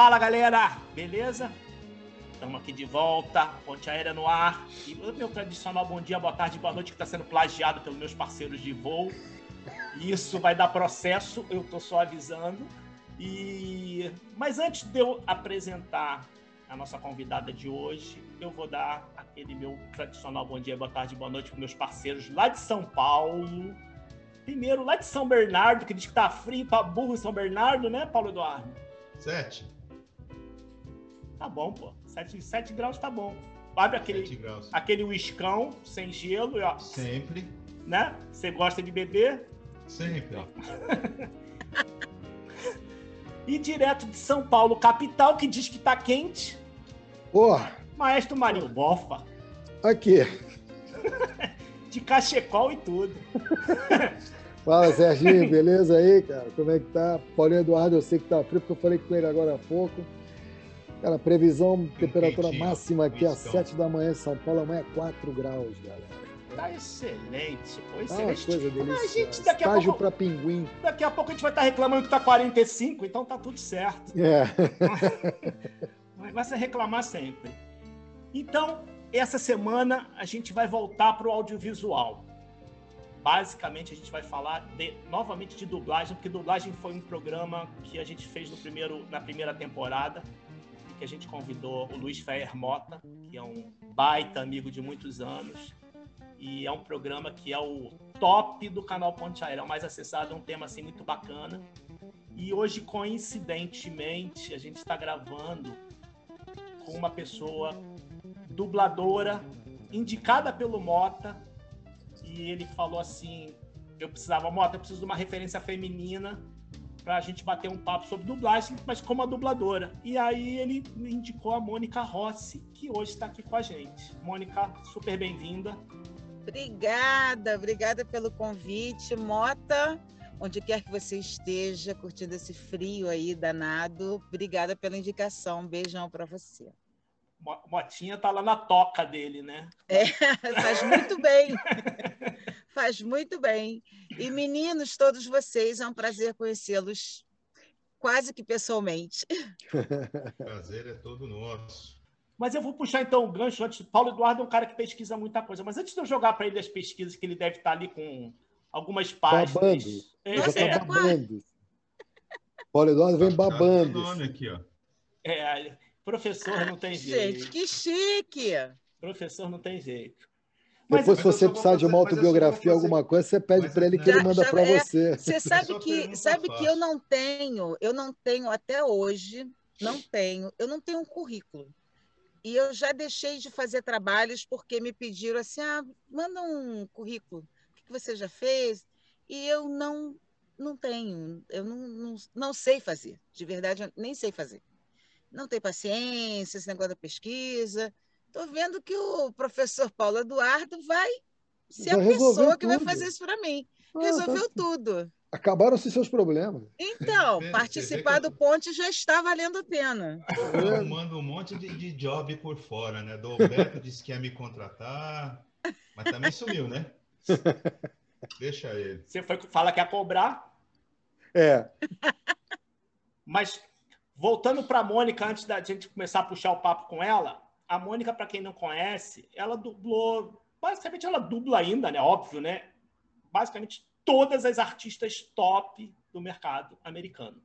Fala galera, beleza? Estamos aqui de volta, Ponte Aérea no ar. E o meu tradicional bom dia, boa tarde, boa noite, que está sendo plagiado pelos meus parceiros de voo. Isso vai dar processo, eu estou só avisando. E Mas antes de eu apresentar a nossa convidada de hoje, eu vou dar aquele meu tradicional bom dia, boa tarde, boa noite para meus parceiros lá de São Paulo. Primeiro, lá de São Bernardo, que diz que tá frio, tá burro em São Bernardo, né, Paulo Eduardo? Sete. Tá bom, pô. Sete, sete graus tá bom. Abre aquele, aquele uiscão sem gelo. Ó. Sempre. Né? Você gosta de beber? Sempre. e direto de São Paulo, capital, que diz que tá quente. Porra. Maestro Marinho Bofa. Aqui. de cachecol e tudo. Fala, Serginho, beleza aí, cara? Como é que tá? Paulinho Eduardo, eu sei que tá frio, porque eu falei com ele agora há pouco. Cara, previsão, temperatura máxima aqui às 7 da manhã em São Paulo, amanhã é 4 graus, galera. Tá excelente, pô, excelente. Tá uma coisa deliciosa. A gente, daqui Estágio a pouco, pra pinguim. Daqui a pouco a gente vai estar reclamando que tá 45, então tá tudo certo. É. Vai ser reclamar sempre. Então, essa semana a gente vai voltar para o audiovisual. Basicamente, a gente vai falar de, novamente de dublagem, porque dublagem foi um programa que a gente fez no primeiro, na primeira temporada, que a gente convidou o Luiz Ferrer Mota, que é um baita amigo de muitos anos, e é um programa que é o top do canal Ponte Aérea, é o mais acessado, é um tema assim muito bacana. E hoje, coincidentemente, a gente está gravando com uma pessoa dubladora indicada pelo Mota e ele falou assim: eu precisava, Mota, eu preciso de uma referência feminina para a gente bater um papo sobre dublagem, mas como a dubladora. E aí ele indicou a Mônica Rossi, que hoje está aqui com a gente. Mônica, super bem-vinda. Obrigada, obrigada pelo convite, Mota. Onde quer que você esteja, curtindo esse frio aí danado, obrigada pela indicação. Um beijão para você. Motinha tá lá na toca dele, né? É, faz muito bem. faz muito bem. E meninos, todos vocês, é um prazer conhecê-los quase que pessoalmente. Prazer é todo nosso. Mas eu vou puxar então o gancho antes. Paulo Eduardo é um cara que pesquisa muita coisa, mas antes de eu jogar para ele as pesquisas que ele deve estar ali com algumas páginas. Babando. É, Nossa, é, tá babando. Paulo Eduardo vem babando. Nome aqui, ó. É, Professor não tem jeito. Gente, que chique! Professor não tem jeito. Mas, Depois, se você precisar de uma autobiografia, alguma coisa, você pede para ele que ele manda para é, você. Você sabe que, sabe que eu não tenho, eu não tenho até hoje, não tenho, eu não tenho um currículo. E eu já deixei de fazer trabalhos porque me pediram assim, ah, manda um currículo, o que você já fez? E eu não, não tenho, eu não, não, não sei fazer, de verdade, nem sei fazer não tem paciência, esse negócio da pesquisa. Estou vendo que o professor Paulo Eduardo vai ser vai a pessoa que vai fazer isso para mim. Ah, tá Resolveu tá... tudo. Acabaram-se seus problemas. Então, participar do Ponte já está valendo a pena. Arrumando um monte de, de job por fora, né? Do Alberto disse que ia me contratar, mas também sumiu, né? Deixa ele. Você foi, fala que ia cobrar? É. Mas Voltando para a Mônica, antes da gente começar a puxar o papo com ela, a Mônica, para quem não conhece, ela dublou. Basicamente, ela dubla ainda, né? Óbvio, né? Basicamente, todas as artistas top do mercado americano.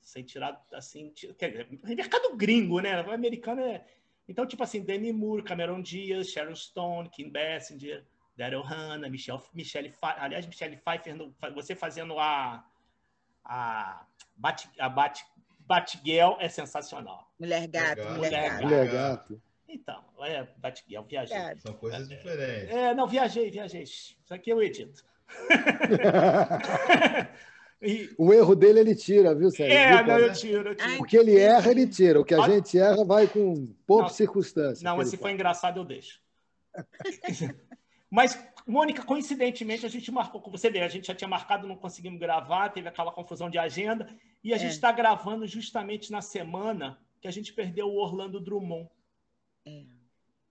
Sem tirar, assim. Quer dizer, mercado gringo, né? O americano é. Então, tipo assim, Demi Moore, Cameron Diaz, Sharon Stone, Kim Basinger, Daryl Hannah, Michelle, Michelle aliás, Michelle Pfeiffer, você fazendo a a Bat, a Bat, Batgirl é sensacional. Mulher gato, mulher, mulher gato. Mulher gato. Então, é Batgirl, viajei. São coisas diferentes. É, não, viajei, viajei. Isso aqui eu edito. e... O erro dele ele tira, viu, Sérgio? É, não, eu tiro, eu tiro. O que ele erra, ele tira. O que a gente erra vai com pouca circunstância. Não, mas se for engraçado, eu deixo. mas Mônica, coincidentemente, a gente marcou com você, a gente já tinha marcado, não conseguimos gravar, teve aquela confusão de agenda, e a é. gente está gravando justamente na semana que a gente perdeu o Orlando Drummond. É.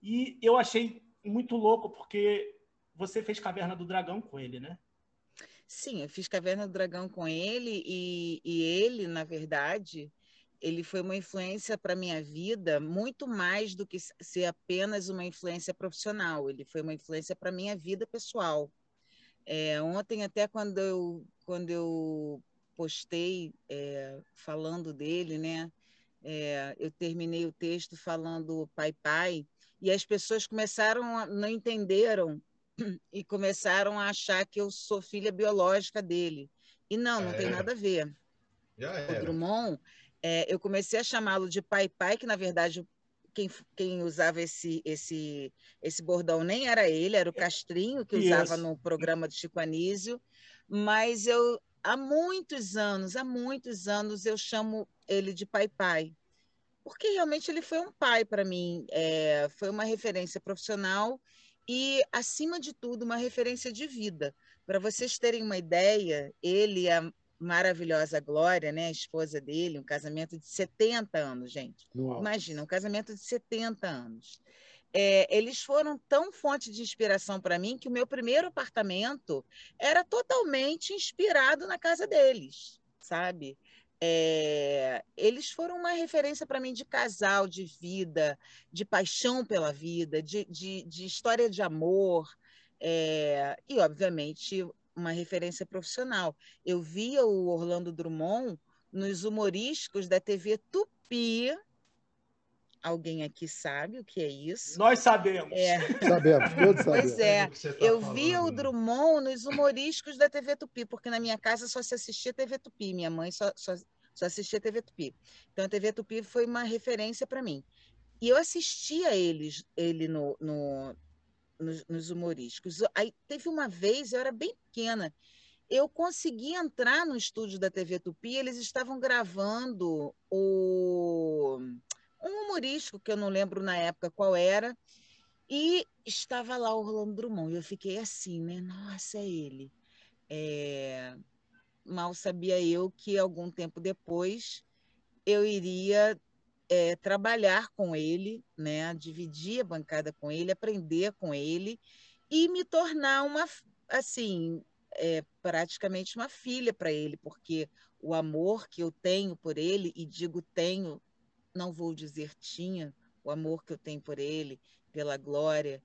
E eu achei muito louco, porque você fez Caverna do Dragão com ele, né? Sim, eu fiz Caverna do Dragão com ele, e, e ele, na verdade, ele foi uma influência para minha vida muito mais do que ser apenas uma influência profissional. Ele foi uma influência para minha vida pessoal. É, ontem até quando eu quando eu postei é, falando dele, né? É, eu terminei o texto falando pai pai e as pessoas começaram a, não entenderam e começaram a achar que eu sou filha biológica dele. E não, não tem nada a ver. O Drummond é, eu comecei a chamá-lo de pai pai, que na verdade quem, quem, usava esse, esse, esse bordão nem era ele, era o Castrinho, que usava no programa do Chico Anísio, mas eu, há muitos anos, há muitos anos, eu chamo ele de pai pai, porque realmente ele foi um pai para mim, é, foi uma referência profissional e, acima de tudo, uma referência de vida. Para vocês terem uma ideia, ele a maravilhosa Glória, né, a esposa dele, um casamento de 70 anos, gente. Nossa. Imagina, um casamento de 70 anos. É, eles foram tão fonte de inspiração para mim que o meu primeiro apartamento era totalmente inspirado na casa deles, sabe? É, eles foram uma referência para mim de casal, de vida, de paixão pela vida, de, de, de história de amor. É, e, obviamente, uma referência profissional. Eu via o Orlando Drummond nos humorísticos da TV Tupi. Alguém aqui sabe o que é isso? Nós sabemos. É. Sabemos, todos sabemos. Pois é, é tá eu falando. via o Drummond nos humorísticos da TV Tupi, porque na minha casa só se assistia TV Tupi, minha mãe só, só, só assistia TV Tupi. Então a TV Tupi foi uma referência para mim. E eu assistia eles, ele no, no, nos, nos humorísticos. Aí teve uma vez, eu era bem pequena, eu consegui entrar no estúdio da TV Tupi, eles estavam gravando o um humorístico que eu não lembro na época qual era, e estava lá o Orlando Drummond. E eu fiquei assim, né? Nossa, é ele. É... Mal sabia eu que algum tempo depois eu iria é, trabalhar com ele, né, dividir a bancada com ele, aprender com ele e me tornar uma, assim, é, praticamente uma filha para ele, porque o amor que eu tenho por ele, e digo tenho, não vou dizer tinha, o amor que eu tenho por ele, pela glória,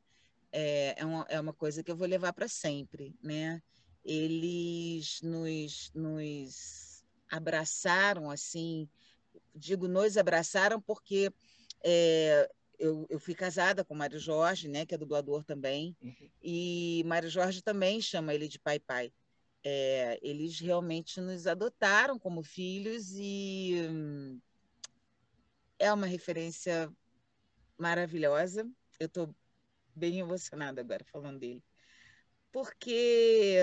é, é, uma, é uma coisa que eu vou levar para sempre, né? Eles nos, nos abraçaram assim digo nos abraçaram porque é, eu, eu, fui casada com Mário Jorge, né, que é dublador também, uhum. e Mário Jorge também chama ele de pai pai. É, eles realmente nos adotaram como filhos e hum, é uma referência maravilhosa. Eu estou bem emocionada agora falando dele, porque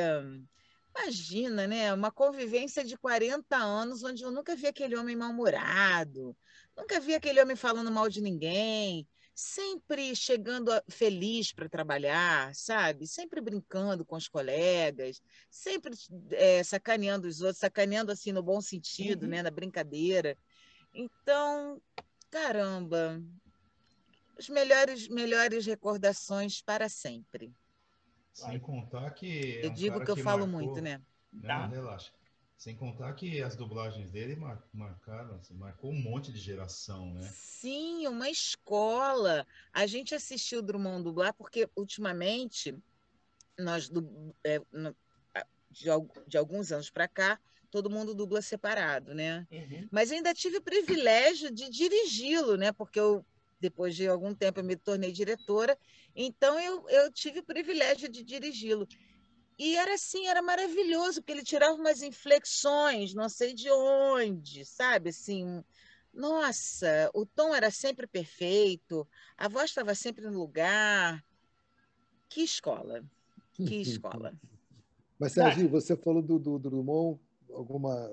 Imagina, né? Uma convivência de 40 anos onde eu nunca vi aquele homem mal-humorado, nunca vi aquele homem falando mal de ninguém, sempre chegando feliz para trabalhar, sabe? Sempre brincando com os colegas, sempre é, sacaneando os outros, sacaneando assim no bom sentido, uhum. né? Na brincadeira. Então, caramba, as melhores, melhores recordações para sempre. Sem contar que. É eu um digo que eu que falo marcou... muito, né? Não, tá. relaxa. Sem contar que as dublagens dele mar... marcaram, assim, marcou um monte de geração, né? Sim, uma escola. A gente assistiu Drummond dublar porque ultimamente nós é, de, de, alguns anos para cá todo mundo dubla separado, né? Uhum. Mas ainda tive o privilégio de dirigi-lo, né? Porque eu depois de algum tempo eu me tornei diretora, então eu, eu tive o privilégio de dirigi-lo. E era assim, era maravilhoso, porque ele tirava umas inflexões, não sei de onde, sabe? Assim, nossa, o tom era sempre perfeito, a voz estava sempre no lugar. Que escola, que escola. Mas, Sérgio, você falou do, do, do Drummond, alguma.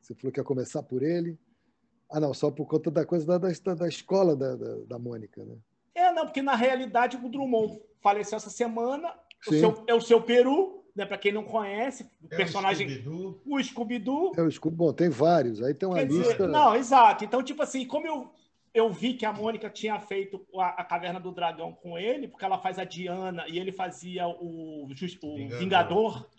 Você falou que ia começar por ele. Ah, não, só por conta da coisa da, da, da escola da, da, da, Mônica, né? É, não, porque na realidade o Drummond faleceu essa semana. O seu, é o seu Peru, né? Para quem não conhece, o é personagem. O Scooby-Doo. É o Scooby Bom, tem vários. Aí tem uma Quer lista. Dizer, não, exato. Então, tipo assim, como eu, eu vi que a Mônica tinha feito a, a, Caverna do Dragão com ele, porque ela faz a Diana e ele fazia o, o Vingador. Vingador.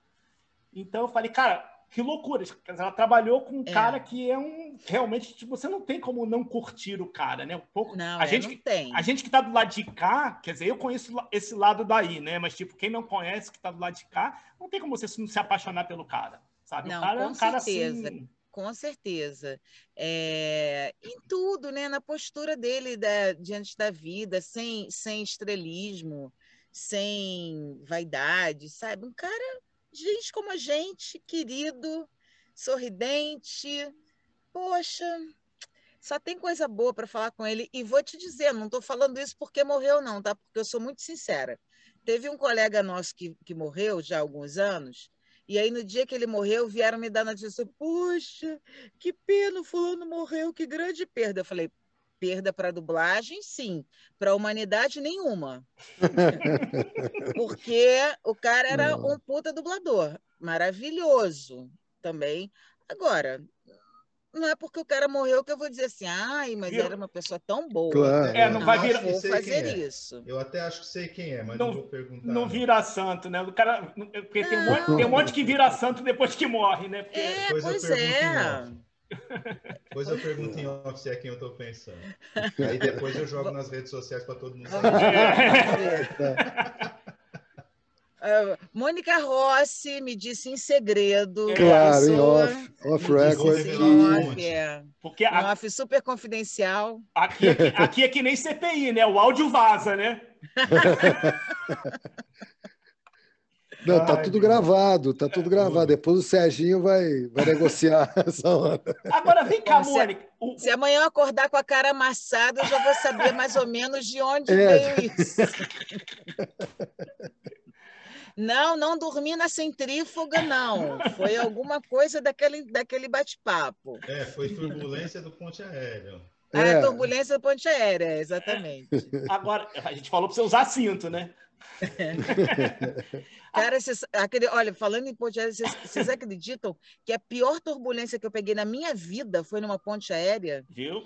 Então eu falei, cara, que loucura. Ela trabalhou com um é. cara que é um. Realmente, tipo, você não tem como não curtir o cara, né? Um pouco. Não, a é, gente, não tem. A gente que tá do lado de cá, quer dizer, eu conheço esse lado daí, né? Mas, tipo, quem não conhece, que tá do lado de cá, não tem como você não se apaixonar pelo cara, sabe? Não, o cara com é um cara certeza. assim. Com certeza. É, em tudo, né? Na postura dele da, diante da vida, sem, sem estrelismo, sem vaidade, sabe? Um cara, gente como a gente, querido, sorridente. Poxa, só tem coisa boa para falar com ele. E vou te dizer, não estou falando isso porque morreu, não, tá? Porque eu sou muito sincera. Teve um colega nosso que, que morreu já há alguns anos, e aí no dia que ele morreu, vieram me dar notícia: Puxa, que pena, o fulano morreu, que grande perda. Eu falei: perda para a dublagem, sim. Para a humanidade, nenhuma. Porque o cara era um puta dublador. Maravilhoso também. Agora, não é porque o cara morreu que eu vou dizer assim, ai, mas era uma pessoa tão boa. Claro. É, não, não vai virar. vou fazer é. isso. Eu até acho que sei quem é, mas Não- não, vou perguntar. Não vira santo, né? O cara. Porque tem, um monte, tem um monte que vira santo depois que morre, né? Porque... É, eu pois é. Depois eu pergunto em off se é quem eu estou pensando. Aí depois eu jogo nas redes sociais para todo mundo saber. Ah, Mônica Rossi me disse em segredo. É, Claro, em off, off record. off, é. Porque a- off super confidencial. aqui, aqui, aqui é que nem CPI, né? O áudio vaza, né? Não, tá Ai, tudo meu. gravado, tá tudo gravado. Depois o Serginho vai, vai negociar essa hora. Agora vem cá, se- Mônica. O- Se amanhã eu acordar com a cara amassada, eu já vou saber mais ou menos de onde É. veio isso. Não, não dormi na centrífuga, não. Foi alguma coisa daquele, daquele bate-papo. É, foi turbulência do ponte aéreo. A É. turbulência do ponte aérea, exatamente. Agora, a gente falou para você usar cinto, né? Cara, vocês, aquele, olha, falando em ponte aérea, vocês, vocês acreditam que a pior turbulência que eu peguei na minha vida foi numa ponte aérea? Viu?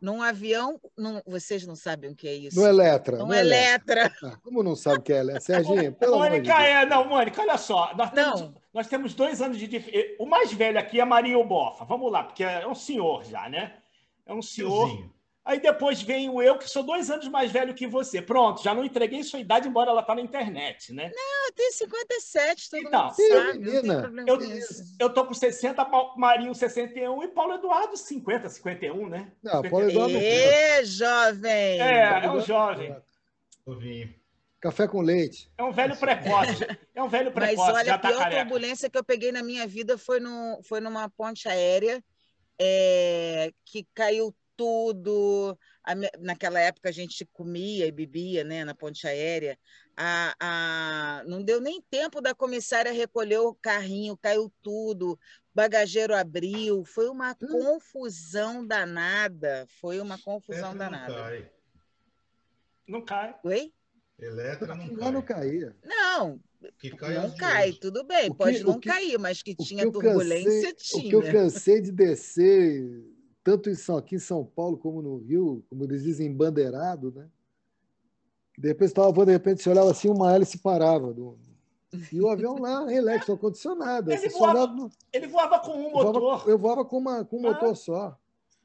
Num avião. Num, vocês não sabem o que é isso? Não é letra. Não não é é letra. letra. Ah, como não sabe o que é letra? Serginho, pelo amor de Mônica, Deus. é, não, Mônica, olha só. Nós temos, Não. nós temos dois anos de diferença. O mais velho aqui é Marinho Bofa. Vamos lá, porque é um senhor já, né? É um senhor. Tiozinho. Aí depois vem o eu, que sou dois anos mais velho que você. Pronto, já não entreguei sua idade, embora ela tá na internet, né? Eu tenho 57, todo Então, mundo sabe. Não menina, Eu, eu tô com 60, Ma- Marinho 61 e Paulo Eduardo 50, 51, né? Não, Paulo Eduardo não Ê, jovem! É, é um jovem. Novinho. Café com leite. É um velho precoce. É um velho Mas precoce, olha, já a tá pior careca. turbulência que eu peguei na minha vida foi, no, foi numa ponte aérea é, que caiu tudo. A naquela época a gente comia e bebia né, na ponte aérea. A, a- não deu nem tempo da comissária recolher o carrinho, caiu tudo, o bagageiro abriu. Foi uma Hum. confusão danada. Foi uma confusão não danada. cai. Não cai. Oi? Elétrica não Lá não cai. caía. Não, Que cai não cai, hoje. tudo bem, que- pode não que- cair, mas que que tinha turbulência, cansei- tinha. O que eu cansei de descer, tanto em São, aqui em São Paulo como no Rio, como eles dizem, bandeirado, né? De repente estava voando, de repente você olhava assim, uma hélice parava. do- E o avião lá, relax, ar-condicionado. Ele Você só voava- no- Ele voava com um eu voava- motor. Eu voava com, uma, com um Ah. motor só.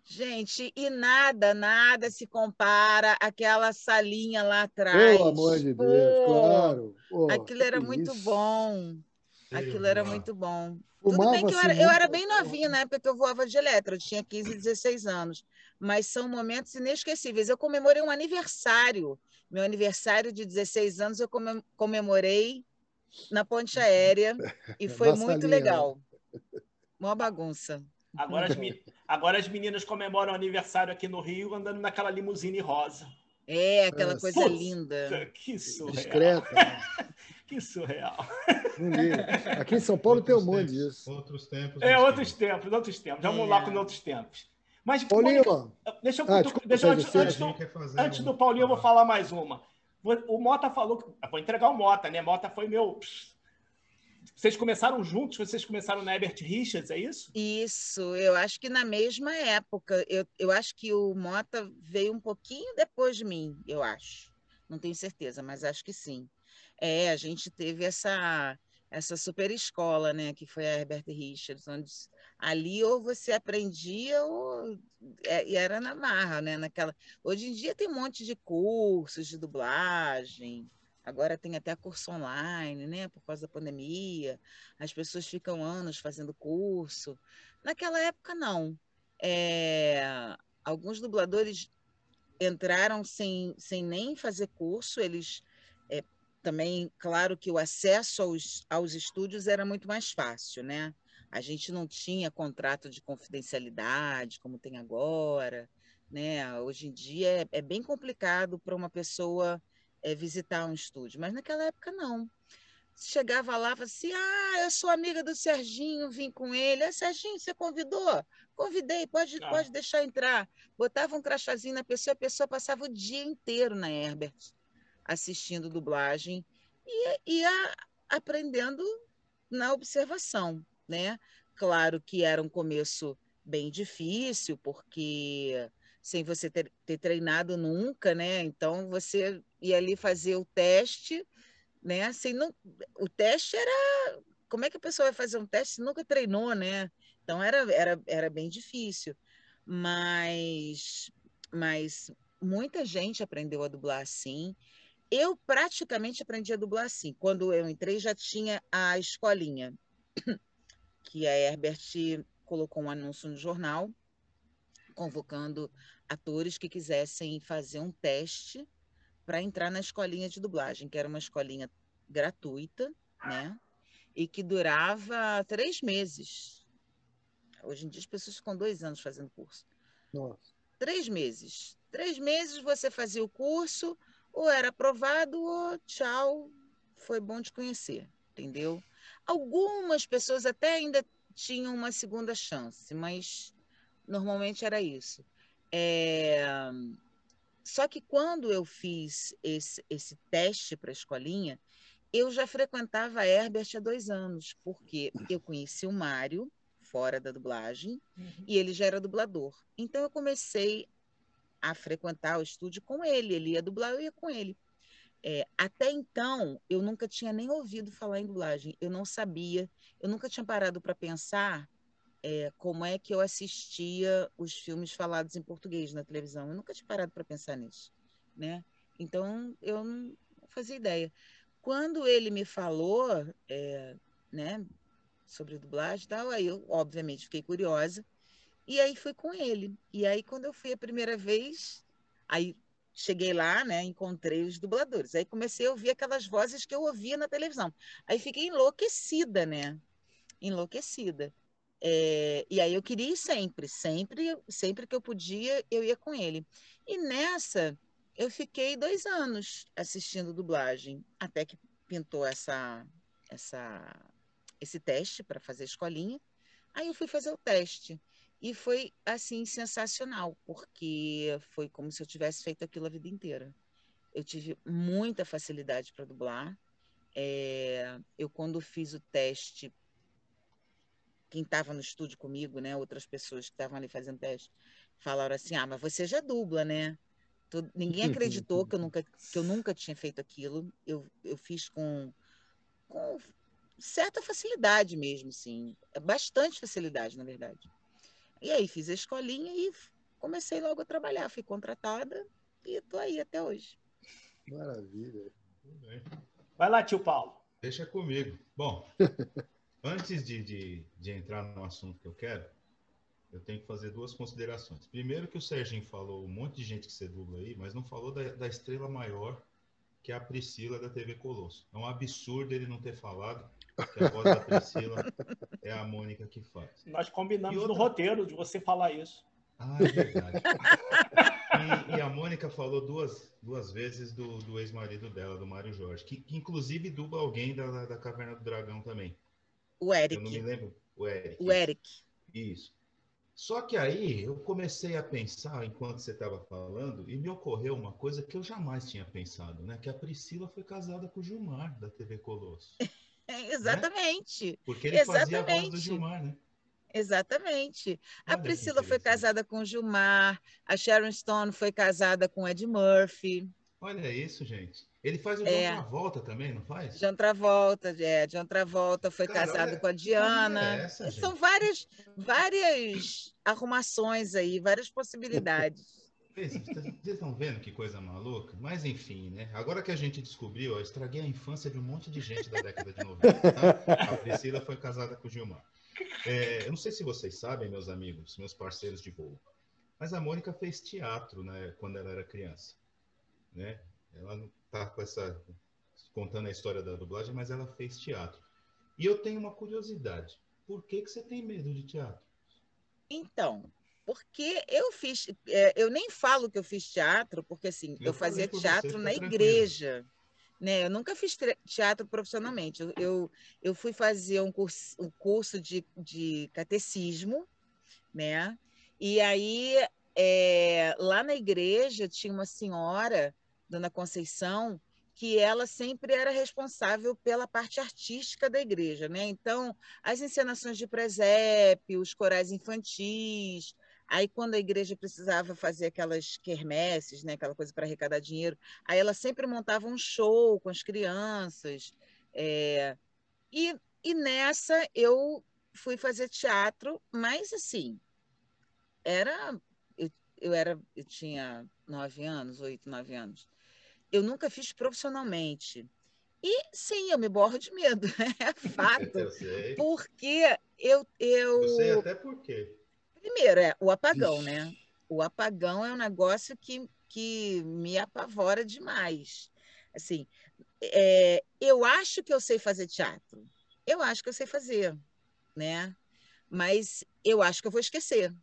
Gente, e nada, nada se compara àquela salinha lá atrás. Pelo amor de Pô, Deus, claro. Pô, Aquilo era que muito isso. bom. Aquilo era muito bom. Tudo Fumava bem que eu era, eu era bem novinha na época que eu voava de eletro, eu tinha 15, 16 anos. Mas são momentos inesquecíveis. Eu comemorei um aniversário. Meu aniversário de 16 anos eu comem- comemorei na ponte aérea e foi Na muito salinha, legal. Uma bagunça. Agora as, agora as meninas comemoram o aniversário aqui no Rio andando naquela limusine rosa. É, aquela É, coisa linda. Que surreal. Discreta. né? Que surreal. Aqui em São Paulo tem um Outros monte tempos, disso. Outros tempos. É, outros tempos. tempos, outros tempos. Vamos É. lá com outros tempos. Mas, Paulinho, Mônica, deixa eu. Ah, desculpa, deixa eu- antes, antes do, antes um- do Paulinho, eu vou falar mais uma. O Mota falou que. eu Vou entregar o Mota, né? Mota foi meu. Vocês começaram juntos, vocês começaram na Herbert Richards, é isso? Isso, eu acho que na mesma época. Eu, eu acho que o Mota veio um pouquinho depois de mim, eu acho. Não tenho certeza, mas acho que sim. É, a gente teve essa, essa super escola, né, que foi a Herbert Richards, onde ali ou você aprendia ou é, e era na marra, né, naquela. Hoje em dia tem um monte de cursos de dublagem. Agora tem até curso online, né, por causa da pandemia. As pessoas ficam anos fazendo curso. Naquela época não. É, alguns dubladores entraram sem, sem nem fazer curso, eles também, claro que o acesso aos, aos estúdios era muito mais fácil, né? A gente não tinha contrato de confidencialidade como tem agora, né? Hoje em dia é, é bem complicado para uma pessoa é, visitar um estúdio, mas naquela época não. Chegava lá, falava assim: Ah, eu sou amiga do Serginho, vim com ele. Ah, Serginho, você convidou? Convidei, pode, ah. pode deixar entrar. Botava um crachazinho na pessoa, a pessoa passava o dia inteiro na Herbert assistindo dublagem e ia aprendendo na observação, né? Claro que era um começo bem difícil, porque sem você ter, ter treinado nunca, né? Então você ia ali fazer o teste, né? Assim, não, o teste era como é que a pessoa vai fazer um teste se nunca treinou, né? Então era, era, era bem difícil. Mas, mas muita gente aprendeu a dublar assim. Eu praticamente aprendi a dublar assim. Quando eu entrei, já tinha a escolinha, que a Herbert colocou um anúncio no jornal, convocando atores que quisessem fazer um teste para entrar na escolinha de dublagem, que era uma escolinha gratuita, né? E que durava três meses. Hoje em dia as pessoas ficam dois anos fazendo curso. Nossa. Três meses. Três meses você fazia o curso, ou era aprovado, ou tchau, foi bom te conhecer, entendeu? Algumas pessoas até ainda tinham uma segunda chance, mas normalmente era isso. É... Só que quando eu fiz esse, esse teste para a escolinha, eu já frequentava a Herbert há dois anos, porque eu conheci o Mário, fora da dublagem uhum. e ele já era dublador. Então eu comecei a frequentar o estúdio com ele. Ele ia dublar, eu ia com ele. É, até então, eu nunca tinha nem ouvido falar em dublagem. Eu não sabia, eu nunca tinha parado para pensar é, como é que eu assistia os filmes falados em português na televisão. Eu nunca tinha parado para pensar nisso, né? Então, eu não fazia ideia. Quando ele me falou, é, né, sobre dublagem e tal. Aí eu, obviamente, fiquei curiosa. E aí fui com ele. E aí, quando eu fui a primeira vez, aí cheguei lá, né? Encontrei os dubladores. Aí comecei a ouvir aquelas vozes que eu ouvia na televisão. Aí fiquei enlouquecida, né? Enlouquecida. É, e aí eu queria ir sempre, sempre, sempre que eu podia, eu ia com ele. E nessa, eu fiquei dois anos assistindo dublagem, até que pintou essa, essa esse teste para fazer escolinha. Aí eu fui fazer o teste. E foi, assim, sensacional, porque foi como se eu tivesse feito aquilo a vida inteira. Eu tive muita facilidade para dublar. É, eu, quando fiz o teste, quem estava no estúdio comigo, né, outras pessoas que estavam ali fazendo teste, falaram assim: Ah, mas você já dubla, né? ninguém acreditou que eu nunca, que eu nunca tinha feito aquilo. Eu, eu fiz com, com certa facilidade mesmo, sim. É bastante facilidade, na verdade. E aí fiz a escolinha e comecei logo a trabalhar. Fui contratada e estou aí até hoje. Maravilha. Vai lá, tio Paulo. Deixa comigo. Bom, antes de, de, de entrar no assunto que eu quero, eu tenho que fazer duas considerações. Primeiro que o Serginho falou um monte de gente que você dubla aí, mas não falou da, da estrela maior, que é a Priscila da TV Colosso. É um absurdo ele não ter falado que a voz da Priscila é a Mônica que faz. Nós combinamos outra... no roteiro de você falar isso. Ah, é verdade. e, e, a Mônica falou duas, duas vezes do, do ex-marido dela, do Mário Jorge, que, que inclusive dubla alguém da, da, da, Caverna do Dragão também. O Eric. Eu não me lembro. O Eric. O Eric. Isso. Só que aí eu comecei a pensar enquanto você estava falando e me ocorreu uma coisa que eu jamais tinha pensado, né? Que a Priscila foi casada com o Gilmar da TV Colosso. Exatamente. Né? Porque ele Exatamente. fazia a voz do Gilmar, né? Exatamente. A Olha Priscila foi casada com o Gilmar, a Sharon Stone foi casada com Ed Murphy. Olha isso, gente. Ele faz o John é. Travolta também, não faz? John Travolta, é. John Travolta foi Cara, casado com a Diana. É essa, São várias, várias arrumações aí, várias possibilidades. Vocês estão vendo que coisa maluca? Mas enfim, né? Agora que a gente descobriu, estraguei a infância de um monte de gente da década de 90. Tá? A Priscila foi casada com o Gilmar. É, eu não sei se vocês sabem, meus amigos, meus parceiros de voo, mas a Mônica fez teatro, né, quando ela era criança, né? Ela não tá com essa contando a história da dublagem, mas ela fez teatro. E eu tenho uma curiosidade. Por que que você tem medo de teatro? Então, porque eu fiz, é, eu nem falo que eu fiz teatro, porque assim, eu, eu fazia teatro na igreja. Né? Eu nunca fiz teatro profissionalmente. Eu, eu, eu fui fazer um curso, um curso de, de catecismo, né? E aí, é, lá na igreja, tinha uma senhora, Dona Conceição, que ela sempre era responsável pela parte artística da igreja, né? Então, as encenações de presépio, os corais infantis, Aí, quando a igreja precisava fazer aquelas quermesses, né, aquela coisa para arrecadar dinheiro, aí ela sempre montava um show com as crianças. É... E, e nessa eu fui fazer teatro, mas assim, era. Eu, eu, era, eu tinha nove anos, oito, nove anos. Eu nunca fiz profissionalmente. E sim, eu me borro de medo, é fato. Eu sei. Porque eu. Eu, eu sei até por quê. Primeiro, é o apagão, Ixi. né? O apagão é um negócio que, que me apavora demais. Assim, é, eu acho que eu sei fazer teatro. Eu acho que eu sei fazer, né? Mas eu acho que eu vou esquecer.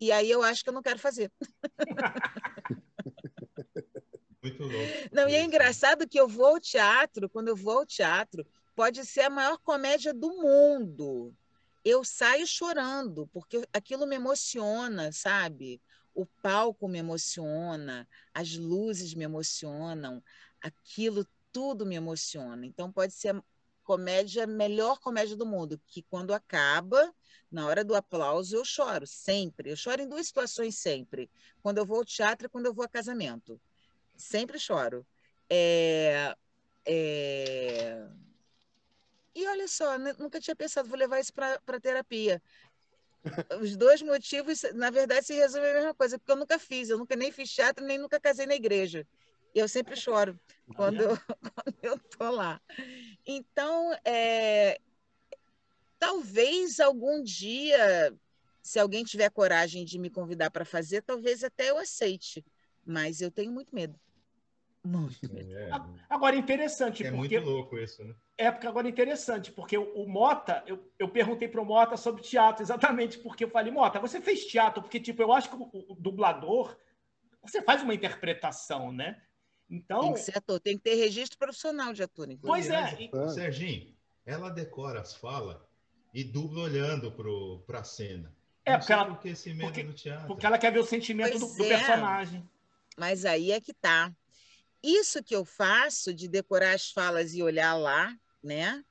E aí eu acho que eu não quero fazer. Muito louco. Não, e é engraçado que eu vou ao teatro, quando eu vou ao teatro, pode ser a maior comédia do mundo eu saio chorando, porque aquilo me emociona, sabe? O palco me emociona, as luzes me emocionam, aquilo tudo me emociona. Então pode ser a comédia, melhor comédia do mundo, que quando acaba, na hora do aplauso, eu choro, sempre. Eu choro em duas situações sempre. Quando eu vou ao teatro e quando eu vou a casamento. Sempre choro. É, é e olha só, nunca tinha pensado, vou levar isso para terapia. Os dois motivos, na verdade, se resumem a mesma coisa, porque eu nunca fiz, eu nunca nem fiz teatro, nem nunca casei na igreja. E eu sempre choro quando eu, quando eu tô lá. Então, é, talvez algum dia, se alguém tiver coragem de me convidar para fazer, talvez até eu aceite. Mas eu tenho muito medo. Muito medo. É, agora, interessante. É porque... muito louco isso, né? É, porque agora é interessante, porque o, o Mota, eu, eu perguntei para o Mota sobre teatro, exatamente porque eu falei, Mota, você fez teatro? Porque, tipo, eu acho que o, o dublador, você faz uma interpretação, né? Então. Tem que ser ator, tem que ter registro profissional de ator. Pois é. E... Serginho, ela decora as falas e dubla olhando para a cena. É, porque ela, porque, porque, do teatro. porque ela quer ver o sentimento do, do, é. personagem. Mas aí é que tá. Isso que eu faço de decorar as falas e olhar lá, né?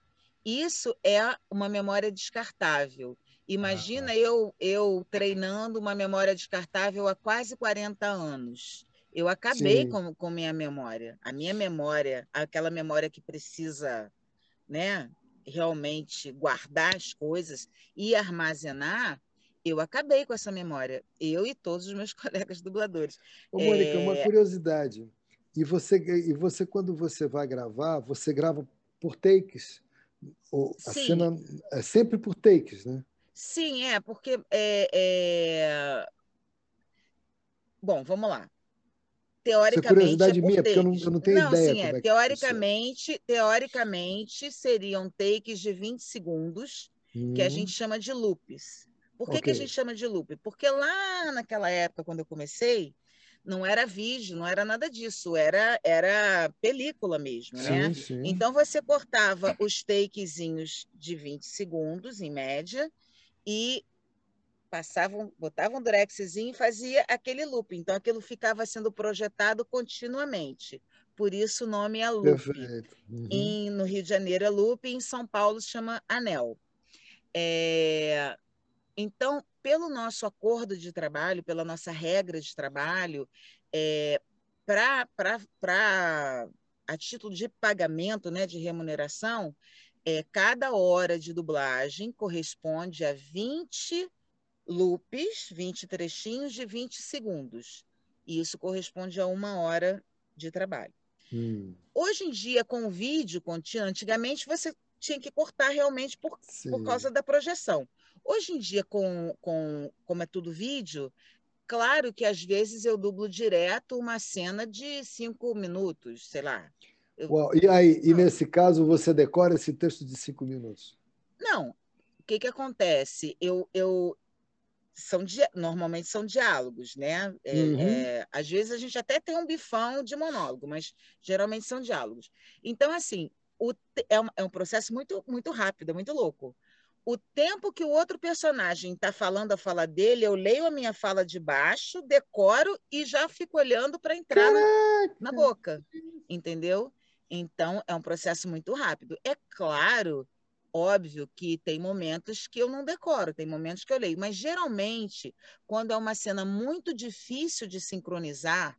Isso é uma memória descartável. Imagina ah, eu, eu treinando uma memória descartável há quase 40 anos. Eu acabei com, com minha memória. A minha memória, aquela memória que precisa né, realmente guardar as coisas e armazenar, eu acabei com essa memória. Eu e todos os meus colegas dubladores. Ô, Mônica, é... uma curiosidade. E você, e você, quando você vai gravar, você grava por takes. A Sim. cena é sempre por takes, né? Sim, é, porque. É, é... Bom, vamos lá. Teoricamente. Isso é curiosidade é minha, porque eu não, eu não tenho não, ideia. Sim, é. teoricamente, teoricamente, seriam takes de 20 segundos, hum. que a hum. gente chama de loops. Por que, okay. que a gente chama de loop? Porque lá naquela época, quando eu comecei, não era vídeo, não era nada disso, era, era película mesmo, sim, né? Sim. Então você cortava os takezinhos de 20 segundos, em média, e passavam, botava um durexzinho e fazia aquele loop. Então aquilo ficava sendo projetado continuamente. Por isso o nome é loop. Uhum. Em, no Rio de Janeiro é loop, em São Paulo se chama anel. É, então, pelo nosso acordo de trabalho, pela nossa regra de trabalho, é, para a título de pagamento, né, de remuneração, é, cada hora de dublagem corresponde a 20 loops, 20 trechinhos de 20 segundos. E isso corresponde a uma hora de trabalho. Hum. Hoje em dia, com o vídeo contínuo, antigamente você tinha que cortar realmente por, por causa da projeção. Hoje em dia, com, com, como é tudo vídeo, claro que às vezes eu dublo direto uma cena de cinco minutos, sei lá. Eu... Uau, e aí, e nesse caso, você decora esse texto de cinco minutos? Não. O que, que acontece? Eu, eu, são normalmente são diálogos, né? É, uhum. é, às vezes a gente até tem um bifão de monólogo, mas geralmente são diálogos. Então, assim, o, é, um, é um processo muito, muito rápido, muito louco. O tempo que o outro personagem está falando a fala dele, eu leio a minha fala de baixo, decoro e já fico olhando para entrar na, na boca, entendeu? Então, é um processo muito rápido. É claro Óbvio que tem momentos que eu não decoro, tem momentos que eu leio, mas geralmente, quando é uma cena muito difícil de sincronizar,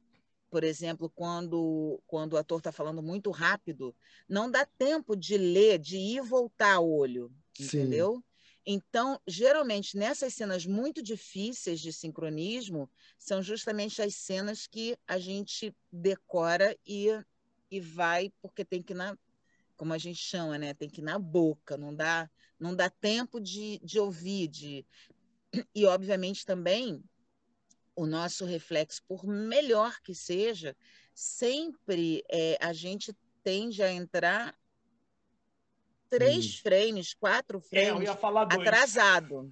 por exemplo, quando, quando o ator está falando muito rápido, não dá tempo de ler, de ir e voltar o olho, entendeu? Então, geralmente, nessas cenas muito difíceis de sincronismo, são justamente as cenas que a gente decora e, e vai, porque tem que na, como a gente chama, né? Tem que ir na boca, não dá, não dá tempo de, de ouvir, de... e obviamente também o nosso reflexo, por melhor que seja, sempre é, a gente tende a entrar três hum. frames, quatro frames é, atrasado.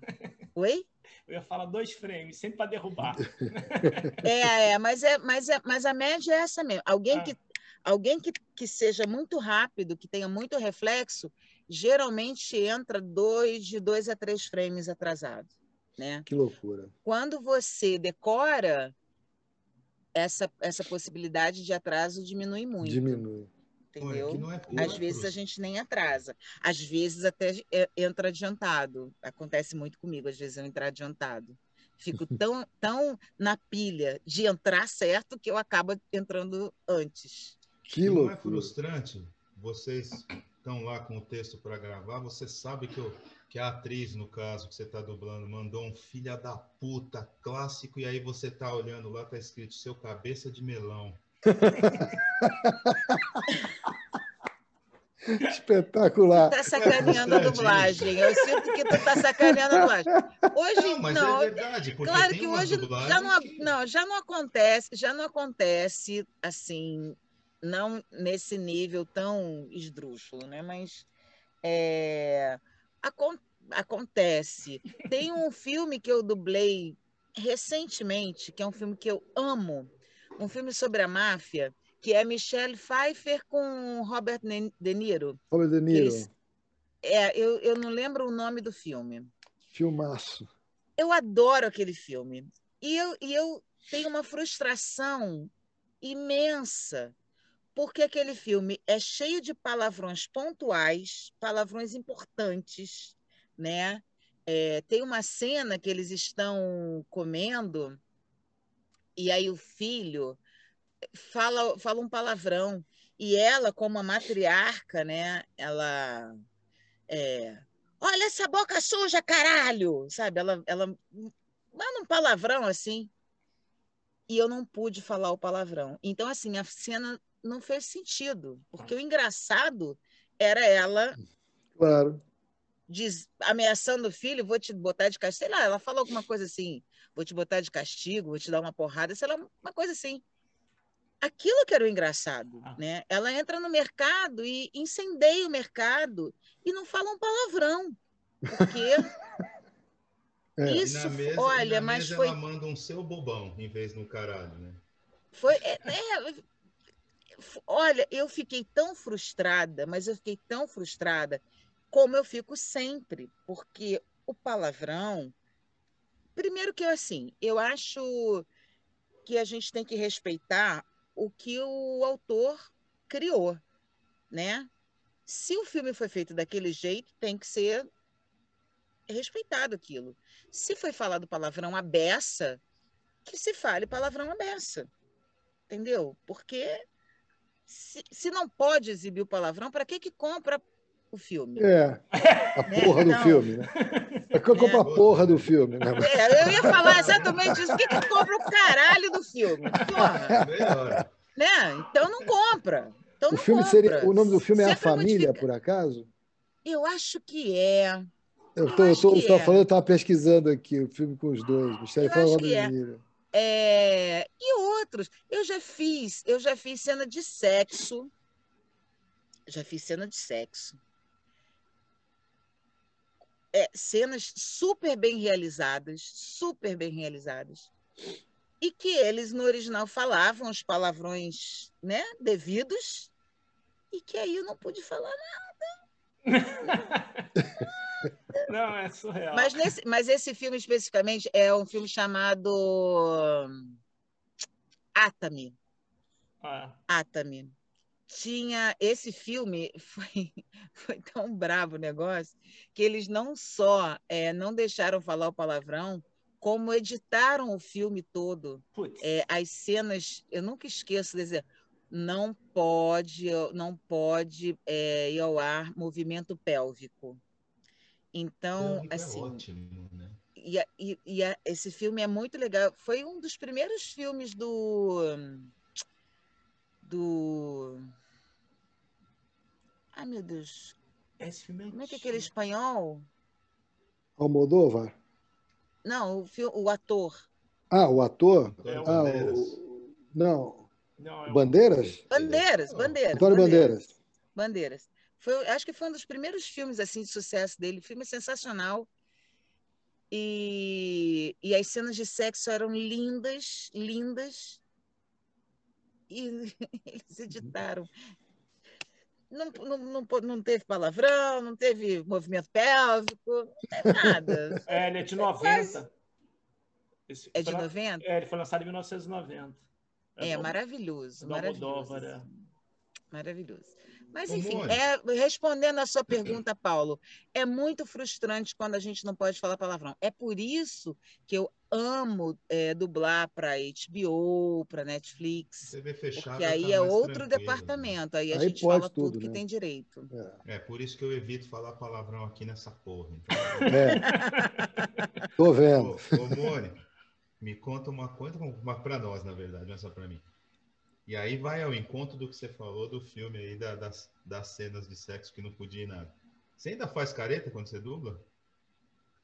Oi? Eu ia falar dois frames, sempre para derrubar. É, é, mas é, mas é, mas a média é essa mesmo. Alguém ah. que Alguém que, que seja muito rápido, que tenha muito reflexo, geralmente entra dois, de dois a três frames atrasado. Né? Que loucura. Quando você decora, essa, essa possibilidade de atraso diminui muito. Diminui. Entendeu? É, Às vezes a gente nem atrasa. Às vezes até é, entra adiantado. Acontece muito comigo, às vezes eu entrar adiantado. Fico tão, tão na pilha de entrar certo que eu acabo entrando antes. Que não é frustrante? Vocês estão lá com o texto para gravar, você sabe que, eu, que a atriz, no caso, que você está dublando, mandou um filha da puta clássico, e aí você tá olhando lá, tá escrito seu cabeça de melão. Espetacular. Tá sacaneando a dublagem. Eu sinto que tu tá sacaneando a dublagem. Hoje não, mas não. É verdade, claro que hoje já não, não, já não acontece, já não acontece assim não nesse nível tão esdrúxulo, né? Mas é, acontece. Tem um filme que eu dublei recentemente, que é um filme que eu amo, um filme sobre a máfia, que é Michelle Pfeiffer com Robert De Niro. Robert De Niro. Eles, é, eu, eu não lembro o nome do filme. Filmaço. Eu adoro aquele filme. E eu, e eu tenho uma frustração imensa porque aquele filme é cheio de palavrões pontuais, palavrões importantes, né? É, tem uma cena que eles estão comendo e aí o filho fala, fala um palavrão e ela, como a matriarca, né? Ela é, olha essa boca suja, caralho, sabe? Ela, ela manda um palavrão assim e eu não pude falar o palavrão. Então, assim, a cena não fez sentido, porque o engraçado era ela. Claro. Diz, ameaçando o filho, vou te botar de castigo. Sei lá, ela falou alguma coisa assim, vou te botar de castigo, vou te dar uma porrada, sei lá, uma coisa assim. Aquilo que era o engraçado, ah. né? Ela entra no mercado e incendeia o mercado e não fala um palavrão. Porque é. Isso, mesa, olha, mas foi. Ela manda um seu bobão em vez de um caralho, né? Foi, é, é, olha, eu fiquei tão frustrada, mas eu fiquei tão frustrada como eu fico sempre, porque o palavrão. Primeiro que assim, eu acho que a gente tem que respeitar o que o autor criou, né? Se o filme foi feito daquele jeito, tem que ser respeitado aquilo. Se foi falado palavrão à beça, que se fale palavrão à beça entendeu? Porque se, se não pode exibir o palavrão, para que que compra o filme? É, a né? porra do filme, né? É que eu compro é. a porra do filme, né? É, eu ia falar exatamente isso. Por que, que compra o caralho do filme? Porra. né? Então não compra. Então, o filme compra. seria. O nome do filme é A Família, modifica. por acaso? Eu acho que é. Eu tô, eu tô, eu tô é. falando, eu estava pesquisando aqui o filme com os dois, Michelle Fala e é. é. E outros. Eu já fiz, eu já fiz cena de sexo. Já fiz cena de sexo. É, cenas super bem realizadas, super bem realizadas. E que eles no original falavam os palavrões né, devidos, e que aí eu não pude falar nada. Não, é surreal. Mas, nesse, mas esse filme especificamente é um filme chamado Atami. Ah. Atami. Tinha esse filme foi, foi tão bravo o negócio que eles não só é, não deixaram falar o palavrão, como editaram o filme todo. É, as cenas, eu nunca esqueço de dizer, não pode, não pode é, ir ao ar movimento pélvico. Então, é assim. É ótimo, né? E, e, e esse filme é muito legal. Foi um dos primeiros filmes do. Do. Ai, meu Deus. Esse filme é Como é que é aquele espanhol? Almodóvar? Não, o, o ator. Ah, o ator? É, o ah, o... Não. Não é Bandeiras? Bandeiras, Bandeiras. Antônio Bandeiras. Bandeiras. Foi, acho que foi um dos primeiros filmes assim de sucesso dele. O filme é sensacional. E, e as cenas de sexo eram lindas, lindas. E eles editaram. Não, não, não, não, teve palavrão, não teve movimento pélvico, não teve nada. É, ele é de 90. Esse, é de 90? É, ele foi lançado em 1990. É, é maravilhoso. maravilhoso. Assim. Maravilhoso. Mas, enfim, é, respondendo a sua pergunta, Paulo, é muito frustrante quando a gente não pode falar palavrão. É por isso que eu amo é, dublar para HBO, para Netflix. TV fechada, porque aí tá é outro né? departamento. Aí a aí gente fala tudo, tudo né? que tem direito. É. é. por isso que eu evito falar palavrão aqui nessa porra. Então... É. Tô vendo. Ô, ô Mone, me conta uma coisa, para nós, na verdade, não é só para mim. E aí vai ao encontro do que você falou do filme aí, da, das, das cenas de sexo que não podia ir nada. Você ainda faz careta quando você dubla?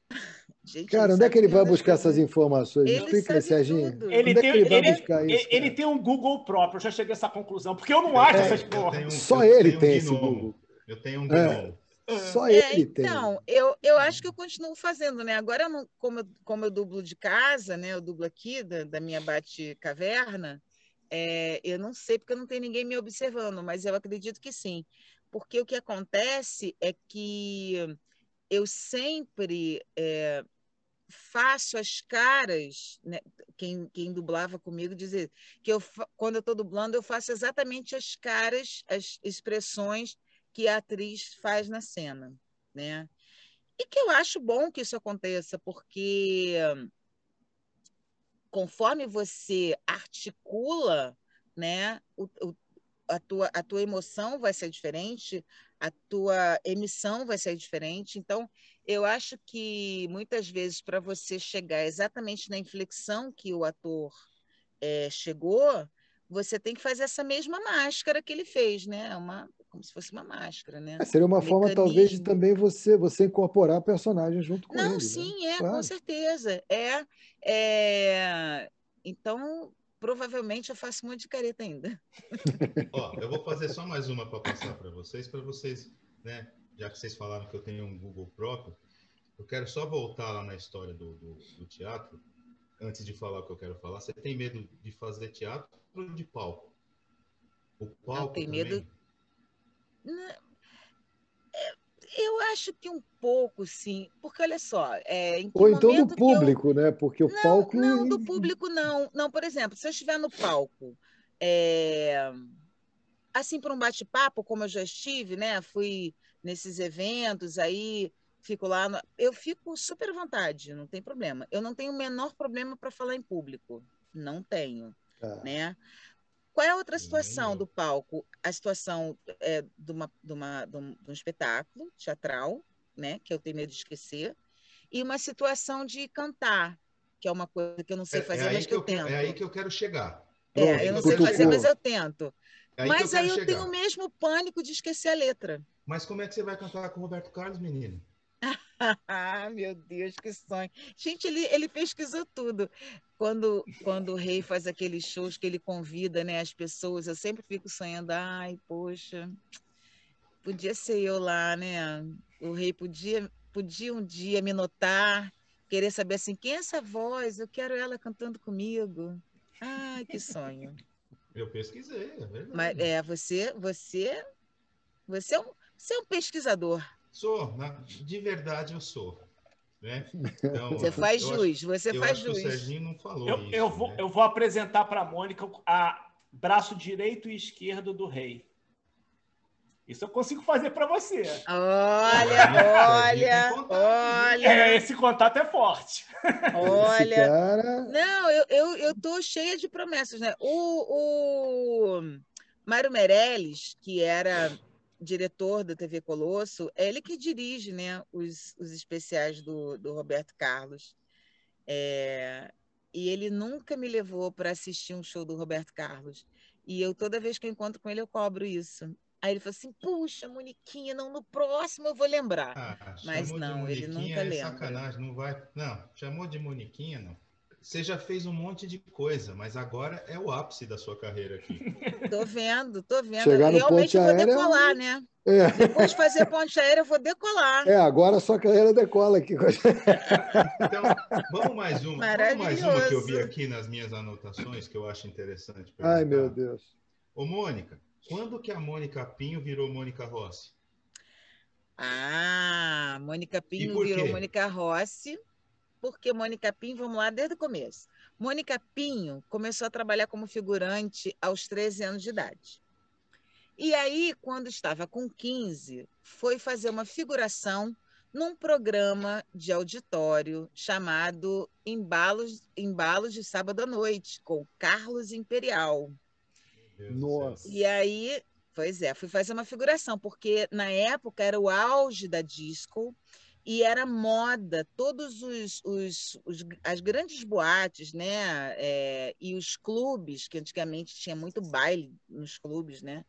Gente, Cara, onde é que ele vai buscar essas informações? Ele Explica, Serginho. Ele onde tem, é ele vai ele, buscar isso? Ele tem um Google próprio, eu já cheguei a essa conclusão, porque eu não acho é, essas porra. Um, Só ele tem esse Google. Eu tenho um é. Só ele é, tem. Então, eu, eu acho que eu continuo fazendo, né? Agora, não, como, eu, como eu dublo de casa, né? Eu dublo aqui da, da minha bate-caverna, é, eu não sei porque não tem ninguém me observando, mas eu acredito que sim. Porque o que acontece é que eu sempre é, faço as caras, né? quem, quem dublava comigo dizer que eu, quando eu estou dublando, eu faço exatamente as caras, as expressões que a atriz faz na cena, né? E que eu acho bom que isso aconteça, porque conforme você articula, né, o, o, a, tua, a tua emoção vai ser diferente, a tua emissão vai ser diferente. Então, eu acho que muitas vezes, para você chegar exatamente na inflexão que o ator é, chegou, você tem que fazer essa mesma máscara que ele fez, né? Uma, como se fosse uma máscara, né? É, seria uma um forma, mecanismo. talvez, de também você, você incorporar personagem junto com Não, ele. Não, né? sim, né? é, claro. com certeza. É, é, Então, provavelmente eu faço muito de careta ainda. Ó, eu vou fazer só mais uma para passar para vocês, para vocês, né? Já que vocês falaram que eu tenho um Google próprio, eu quero só voltar lá na história do, do, do teatro, antes de falar o que eu quero falar. Você tem medo de fazer teatro ou de palco? O palco Não, tem medo eu acho que um pouco, sim. Porque, olha só. É, Ou então do público, eu... né? Porque o não, palco. Não, do público, não. Não, por exemplo, se eu estiver no palco, é... assim, para um bate-papo, como eu já estive, né? Fui nesses eventos aí, fico lá. No... Eu fico super à vontade, não tem problema. Eu não tenho o menor problema para falar em público. Não tenho. Ah. Né? Qual é a outra situação do palco? A situação é, de, uma, de, uma, de, um, de um espetáculo teatral, né? Que eu tenho medo de esquecer, e uma situação de cantar, que é uma coisa que eu não sei é, é fazer, é mas que, eu, eu tento. É aí que eu quero chegar. É, eu não sei fazer, mas eu tento. É mas aí eu tenho o mesmo pânico de esquecer a letra. Mas como é que você vai cantar com o Roberto Carlos, menino? ah, meu Deus, que sonho. Gente, ele, ele pesquisou tudo. Quando, quando o rei faz aqueles shows que ele convida né, as pessoas, eu sempre fico sonhando, ai, poxa, podia ser eu lá, né? O rei podia, podia um dia me notar, querer saber assim, quem é essa voz? Eu quero ela cantando comigo. Ai, que sonho. Eu pesquisei, é verdade. Mas é, você, você, você é um, você é um pesquisador. Sou, de verdade eu sou. Né? Então, você faz jus, acho, você faz jus. o Serginho não falou eu, isso, eu, vou, né? eu vou apresentar para a Mônica a braço direito e esquerdo do rei. Isso eu consigo fazer para você. Olha, olha, olha. É, esse contato é forte. Olha. Cara... Não, eu, eu, eu tô cheia de promessas, né? O, o Mário Meirelles, que era diretor da TV Colosso, é ele que dirige né, os, os especiais do, do Roberto Carlos. É, e ele nunca me levou para assistir um show do Roberto Carlos. E eu, toda vez que eu encontro com ele, eu cobro isso. Aí ele falou assim: puxa, Moniquinha, não, no próximo eu vou lembrar. Ah, Mas não, ele nunca é lembra. Sacanagem, não vai. Não, chamou de Moniquinha, não. Você já fez um monte de coisa, mas agora é o ápice da sua carreira aqui. Tô vendo, tô vendo. Chegar no Realmente vou aérea, decolar, né? É. Depois de fazer ponte aérea, eu vou decolar. É, agora a sua carreira decola aqui. então, vamos mais uma. Vamos mais uma que eu vi aqui nas minhas anotações, que eu acho interessante. Ai, meu Deus. Ô, Mônica, quando que a Mônica Pinho virou Mônica Rossi? Ah, Mônica Pinho virou Mônica Rossi porque Mônica Pinho, vamos lá desde o começo. Mônica Pinho começou a trabalhar como figurante aos 13 anos de idade. E aí, quando estava com 15, foi fazer uma figuração num programa de auditório chamado Embalos, Embalos de Sábado à Noite, com Carlos Imperial. Nossa. E aí, pois é, fui fazer uma figuração, porque na época era o auge da disco e era moda, todos os, os, os, as grandes boates, né, é, e os clubes, que antigamente tinha muito baile nos clubes, né,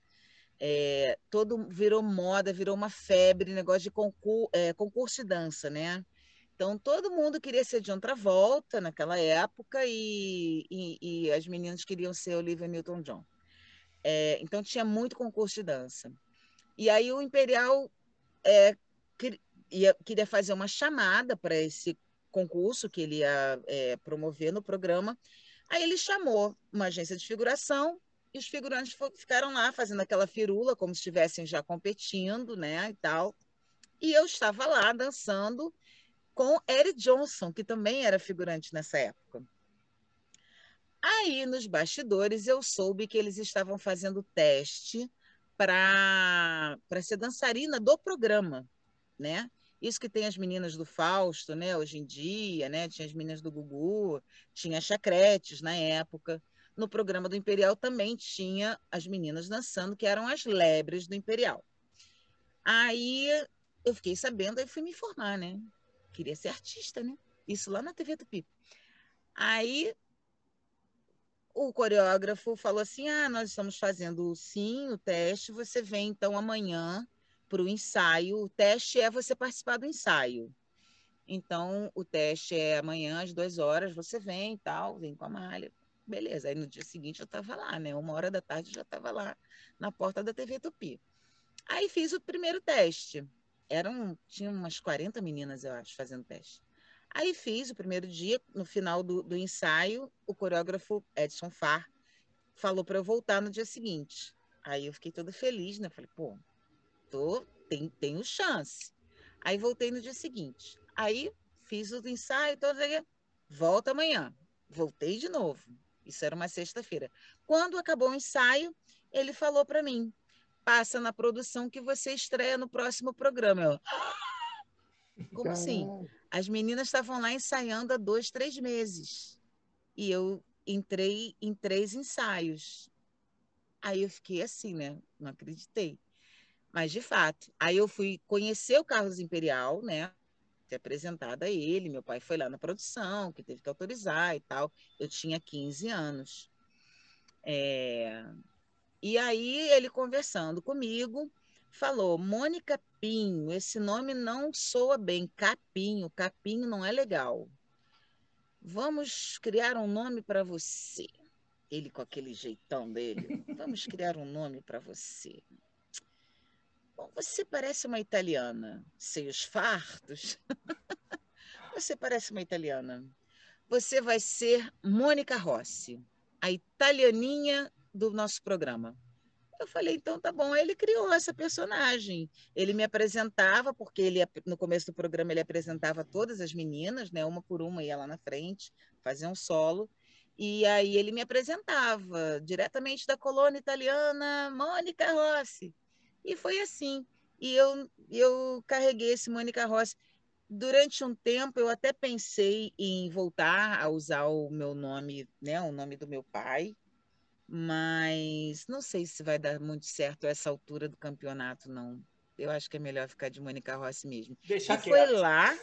é, todo virou moda, virou uma febre, negócio de concurso, é, concurso de dança, né? Então todo mundo queria ser de outra volta naquela época e, e, e as meninas queriam ser Olivia Newton-John. É, então tinha muito concurso de dança. E aí o Imperial é, ia, queria fazer uma chamada para esse concurso que ele ia é, promover no programa. Aí ele chamou uma agência de figuração e os figurantes ficaram lá fazendo aquela firula, como se estivessem já competindo, né, e tal. E eu estava lá dançando com Eric Johnson, que também era figurante nessa época. Aí, nos bastidores, eu soube que eles estavam fazendo teste para ser dançarina do programa, né? Isso que tem as meninas do Fausto, né? Hoje em dia, né? Tinha as meninas do Gugu, tinha chacretes na época. No programa do Imperial também tinha as meninas dançando, que eram as lebres do Imperial. Aí eu fiquei sabendo, aí fui me informar, né? Queria ser artista, né? Isso lá na TV Tupi. Aí o coreógrafo falou assim: ah, nós estamos fazendo sim o teste, você vem então amanhã para o ensaio. O teste é você participar do ensaio. Então, o teste é amanhã às duas horas, você vem e tal, vem com a malha. Beleza. Aí no dia seguinte eu estava lá, né? Uma hora da tarde eu já estava lá na porta da TV Tupi. Aí fiz o primeiro teste. Eram, tinha umas 40 meninas, eu acho, fazendo teste. Aí fiz o primeiro dia, no final do, do ensaio, o coreógrafo Edson Far falou para eu voltar no dia seguinte. Aí eu fiquei toda feliz, né? Falei, pô, tô, tem, tenho chance. Aí voltei no dia seguinte. Aí fiz o ensaio, todo dia, volta amanhã. Voltei de novo. Isso era uma sexta-feira. Quando acabou o ensaio, ele falou para mim: passa na produção que você estreia no próximo programa. Eu, como assim? As meninas estavam lá ensaiando há dois, três meses. E eu entrei em três ensaios. Aí eu fiquei assim, né? Não acreditei. Mas de fato, aí eu fui conhecer o Carlos Imperial, né? Ser apresentada a ele, meu pai foi lá na produção, que teve que autorizar e tal. Eu tinha 15 anos. É... E aí ele conversando comigo, falou: Mônica Pinho, esse nome não soa bem. Capinho, Capinho não é legal. Vamos criar um nome para você. Ele com aquele jeitão dele. Vamos criar um nome para você. Bom, você parece uma italiana. Seios fartos. você parece uma italiana. Você vai ser Mônica Rossi, a italianinha do nosso programa. Eu falei, então tá bom. Aí ele criou essa personagem. Ele me apresentava, porque ele no começo do programa ele apresentava todas as meninas, né? Uma por uma ia lá na frente, fazia um solo. E aí ele me apresentava diretamente da colônia italiana, Mônica Rossi. E foi assim. E eu, eu carreguei esse Mônica Rossi. Durante um tempo eu até pensei em voltar a usar o meu nome, né, o nome do meu pai, mas não sei se vai dar muito certo essa altura do campeonato, não. Eu acho que é melhor ficar de Mônica Rossi mesmo. Deixa e quieto. foi lá.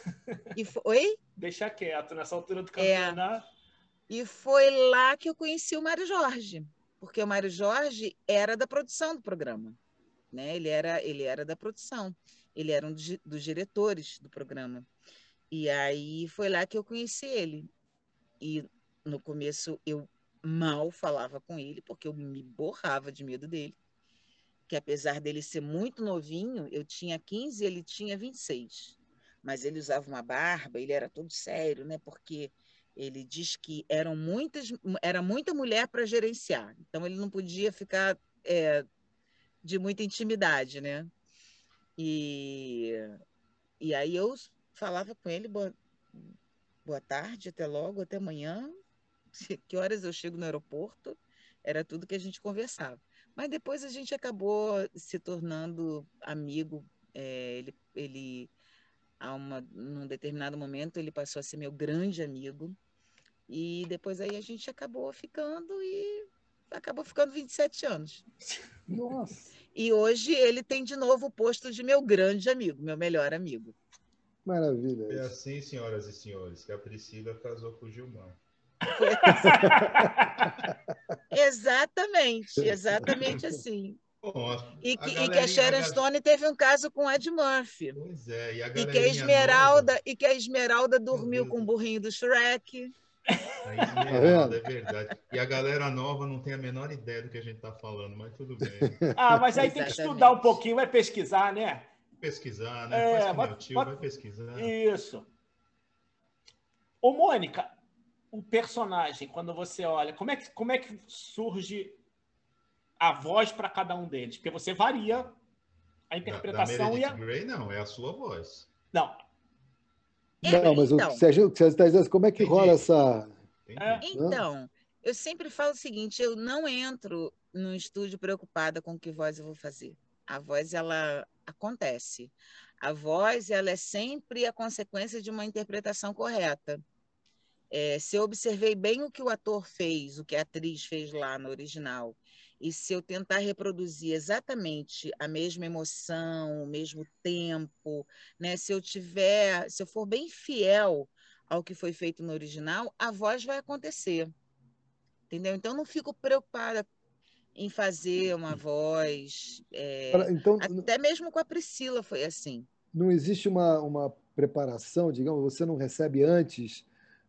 E foi, oi? Deixa quieto nessa altura do É. campeonato. E foi lá que eu conheci o Mário Jorge, porque o Mário Jorge era da produção do programa. Né? Ele, era, ele era da produção, ele era um dos, diretores do programa. E aí foi lá que eu conheci ele. E no começo eu mal falava com ele, porque eu me borrava de medo dele. Que apesar dele ser muito novinho, eu tinha 15 e ele tinha 26. Mas ele usava uma barba, ele era todo sério, né? Porque ele diz que eram muitas, era muita mulher para gerenciar, então ele não podia ficar é, de muita intimidade, né? E, e aí eu falava com ele, boa, boa tarde, até logo, até amanhã, que horas eu chego no aeroporto, era tudo que a gente conversava. Mas depois a gente acabou se tornando amigo, é, ele, ele a uma, num determinado momento ele passou a ser meu grande amigo e depois aí a gente acabou ficando e acabou ficando 27 anos. Nossa, E hoje ele tem de novo o posto de meu grande amigo, meu melhor amigo. maravilha. É assim, senhoras e senhores, que a Priscila casou com o Gilmar. Exatamente, exatamente assim. Bom, a, E a que, e que a Sharon gal- Stone teve um caso com o Ed Murphy. Pois é, e a E que a Esmeralda, nova- e que a Esmeralda dormiu com o burrinho do Shrek. A Esmeralda, é verdade. E a galera nova não tem a menor ideia do que a gente está falando, mas tudo bem. Ah, mas aí tem que Exatamente. estudar um pouquinho, vai pesquisar, né? Pesquisar, né? É, Faz com vai- meu tio, vai- vai pesquisar. Isso. Ô, Mônica, o personagem, quando você olha, como é que, como é que surge a voz para cada um deles? Porque você varia a Da, da interpretação e a... Grey, não, é a sua voz. Não, Não, mas o Então. que Sérgio, o que você está dizendo, como é que Entendi. rola essa. Entendi. É. Então, eu sempre falo o seguinte: eu não entro no estúdio preocupada com que voz eu vou fazer. A voz, ela acontece. A voz, ela é sempre a consequência de uma interpretação correta. É, se eu observei bem o que o ator fez, o que a atriz fez lá no original, e se eu tentar reproduzir exatamente a mesma emoção, o mesmo tempo, né? Se eu tiver, se eu for bem fiel ao que foi feito no original, a voz vai acontecer. Entendeu? Então, não fico preocupada em fazer uma voz. é, Então, Até mesmo com a Priscila foi assim. não existe uma, uma preparação, digamos, você não recebe antes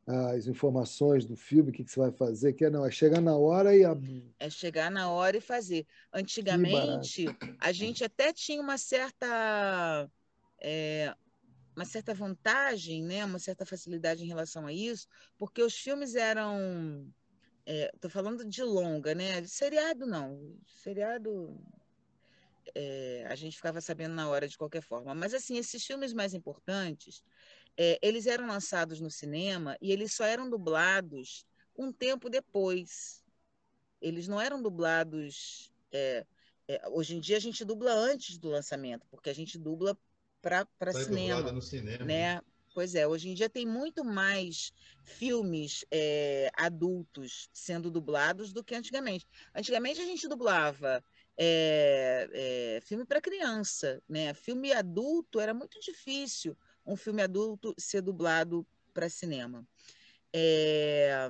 as informações do filme, o que, que você vai fazer, que é não, é chegar na hora e a- É chegar na hora e fazer. Antigamente, a gente até tinha uma certa. é, uma certa vantagem, né? uma certa facilidade em relação a isso, porque os filmes eram. Estou falando de longa, né? Seriado não. Seriado é, a gente ficava sabendo na hora de qualquer forma. Mas assim, esses filmes mais importantes, é, eles eram lançados no cinema e eles só eram dublados um tempo depois. Eles não eram dublados. é, é, hoje em dia a gente dubla antes do lançamento, porque a gente dubla para cinema dublada no cinema. né? Pois é, hoje em dia tem muito mais filmes é, adultos sendo dublados do que antigamente. Antigamente a gente dublava é, é, filme para criança, né? Filme adulto era muito difícil um filme adulto ser dublado para cinema. É...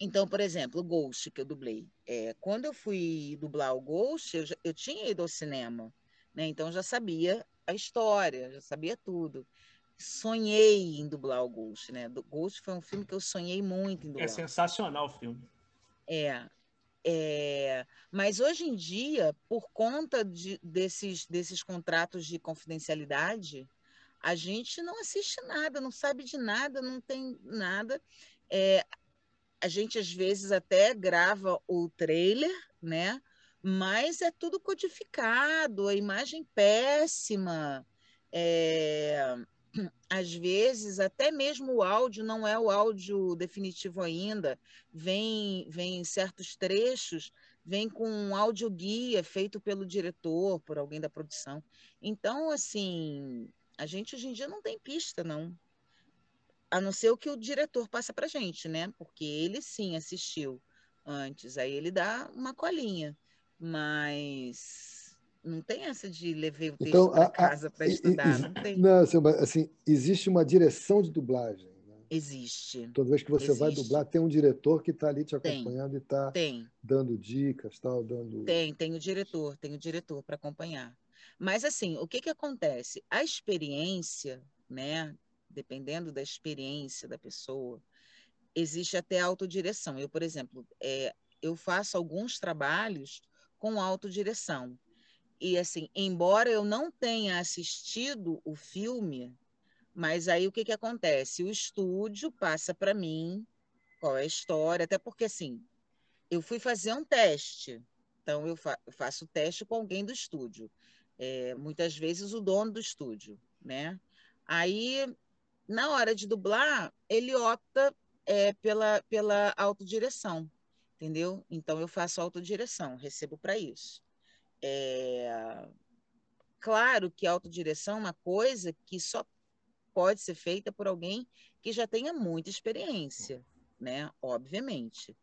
Então, por exemplo, o Ghost que eu dublei. É, quando eu fui dublar o Ghost, eu, já, eu tinha ido ao cinema, né? Então já sabia a história, já sabia tudo. Sonhei em dublar o Ghost, né? O Ghost foi um filme que eu sonhei muito em é dublar. É sensacional o filme. É, é, mas hoje em dia, por conta de, desses, desses contratos de confidencialidade, a gente não assiste nada, não sabe de nada, não tem nada. É, a gente às vezes até grava o trailer, né? Mas é tudo codificado, a imagem péssima. É, às vezes até mesmo o áudio não é o áudio definitivo ainda, vem vem certos trechos, vem com um áudio guia feito pelo diretor, por alguém da produção. Então, assim, a gente hoje em dia não tem pista, não. A não ser o que o diretor passa para gente, né? Porque ele sim assistiu antes, aí ele dá uma colinha, mas não tem essa de levei o texto então, para casa para estudar, não tem. Não, assim, assim, existe uma direção de dublagem. Né? Existe. Toda vez que você existe. vai dublar, tem um diretor que está ali te acompanhando tem. e está dando dicas, tal, dando. Tem, tem o diretor, tem o diretor para acompanhar. Mas assim, o que que acontece? A experiência, né? Dependendo da experiência da pessoa, existe até autodireção. Eu, por exemplo, é, eu faço alguns trabalhos com autodireção. E assim, embora eu não tenha assistido o filme, mas aí o que, que acontece? O estúdio passa para mim qual é a história, até porque assim, eu fui fazer um teste. Então eu, fa eu faço teste com alguém do estúdio. É, muitas vezes o dono do estúdio, né? Aí, na hora de dublar, ele opta é, pela, pela autodireção, entendeu? Então eu faço autodireção, recebo para isso. É... Claro que autodireção é uma coisa que só pode ser feita por alguém que já tenha muita experiência, né? Obviamente.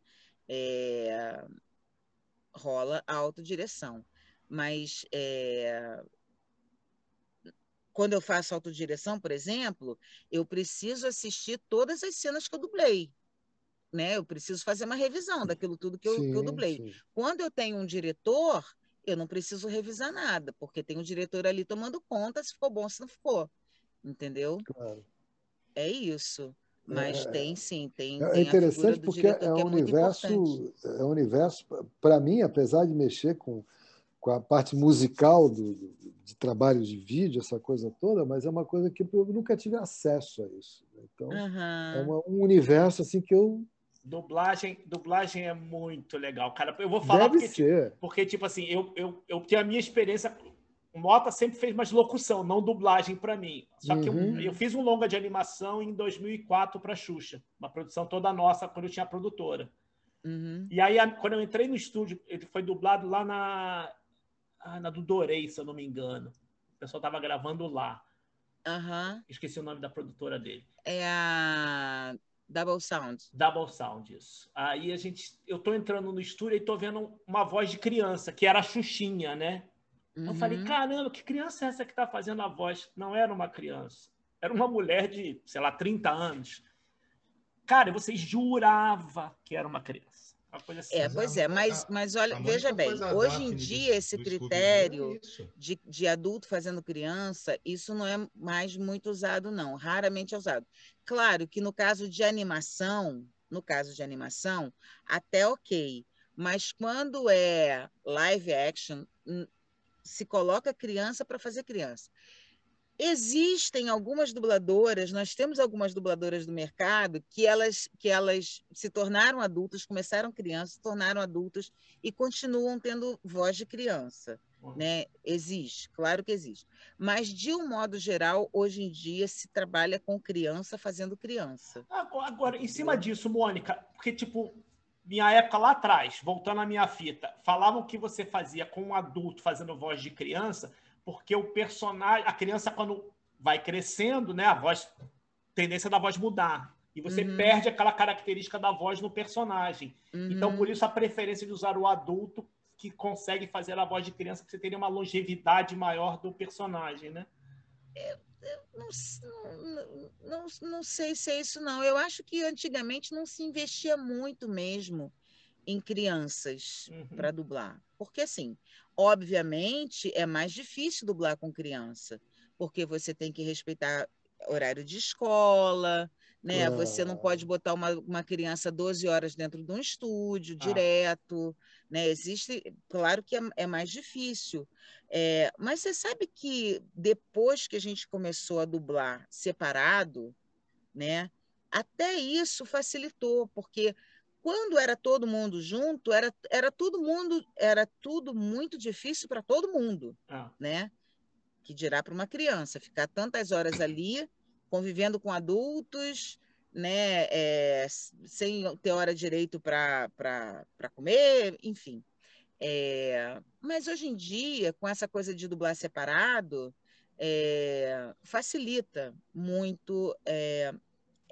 É... Rola a autodireção. Mas é... quando eu faço autodireção, por exemplo, eu preciso assistir todas as cenas que eu dublei. Né? Eu preciso fazer uma revisão daquilo tudo que eu, sim, que eu dublei. Sim. Quando eu tenho um diretor, eu não preciso revisar nada, porque tem um diretor ali tomando conta se ficou bom, se não ficou. Entendeu? Claro. É isso. Mas é, tem sim, tem. É tem interessante porque é, é um universo, é um universo, para mim, apesar de mexer com, com a parte musical do, de trabalho de vídeo, essa coisa toda, mas é uma coisa que eu nunca tive acesso a isso. Então, uhum. é uma, um universo assim que eu Dublagem, dublagem é muito legal, cara. Eu vou falar Deve porque, ser. porque, tipo assim, eu, eu, eu tenho a minha experiência. O Mota sempre fez mais locução, não dublagem para mim. Só uhum. que eu, uhum. eu, fiz um longa de animação em 2004 para Xuxa, uma produção toda nossa, quando eu tinha produtora. Uhum. E aí, quando eu entrei no estúdio, ele foi dublado lá na, ah, na do Dorei, se eu não me engano. O pessoal tava gravando lá. Uhum. Esqueci o nome da produtora dele. É a Double Sound. Double Sound, isso. Aí a gente, eu tô entrando no estúdio e tô vendo uma voz de criança, que era a Xuxinha, né? Uhum. Eu falei, caramba, que criança é essa que tá fazendo a voz? Não era uma criança. Era uma mulher de, sei lá, 30 anos. Cara, você jurava que era uma criança. Assim, é, pois é, mas, mas olha, veja bem, hoje em dia esse critério é de, de adulto fazendo criança, isso não é mais muito usado, não, raramente é usado. Claro que no caso de animação, no caso de animação, até ok, mas quando é live action, se coloca criança para fazer criança. Existem algumas dubladoras, nós temos algumas dubladoras do mercado que elas, que elas se tornaram adultas, começaram crianças, se tornaram adultas e continuam tendo voz de criança. Uhum. Né? Existe, claro que existe. Mas, de um modo geral, hoje em dia se trabalha com criança fazendo criança. Agora, agora em cima disso, Mônica, porque, tipo, minha época lá atrás, voltando à minha fita, falavam que você fazia com um adulto fazendo voz de criança porque o personagem, a criança, quando vai crescendo, né? A voz, tendência da voz mudar. E você uhum. perde aquela característica da voz no personagem. Uhum. Então, por isso, a preferência de usar o adulto que consegue fazer a voz de criança, para você ter uma longevidade maior do personagem, né? Eu, eu não, não, não, não sei se é isso, não. Eu acho que antigamente não se investia muito mesmo em crianças uhum. para dublar. Porque, assim, obviamente, é mais difícil dublar com criança, porque você tem que respeitar horário de escola, né? Ah. Você não pode botar uma, uma criança 12 horas dentro de um estúdio, ah. direto, né? Existe, claro que é, é mais difícil, é, mas você sabe que depois que a gente começou a dublar separado, né? Até isso facilitou, porque quando era todo mundo junto, era, era todo mundo, era tudo muito difícil para todo mundo, ah. né? Que dirá para uma criança ficar tantas horas ali convivendo com adultos, né, é, sem ter hora direito para comer, enfim. É, mas hoje em dia, com essa coisa de dublar separado, é, facilita muito é,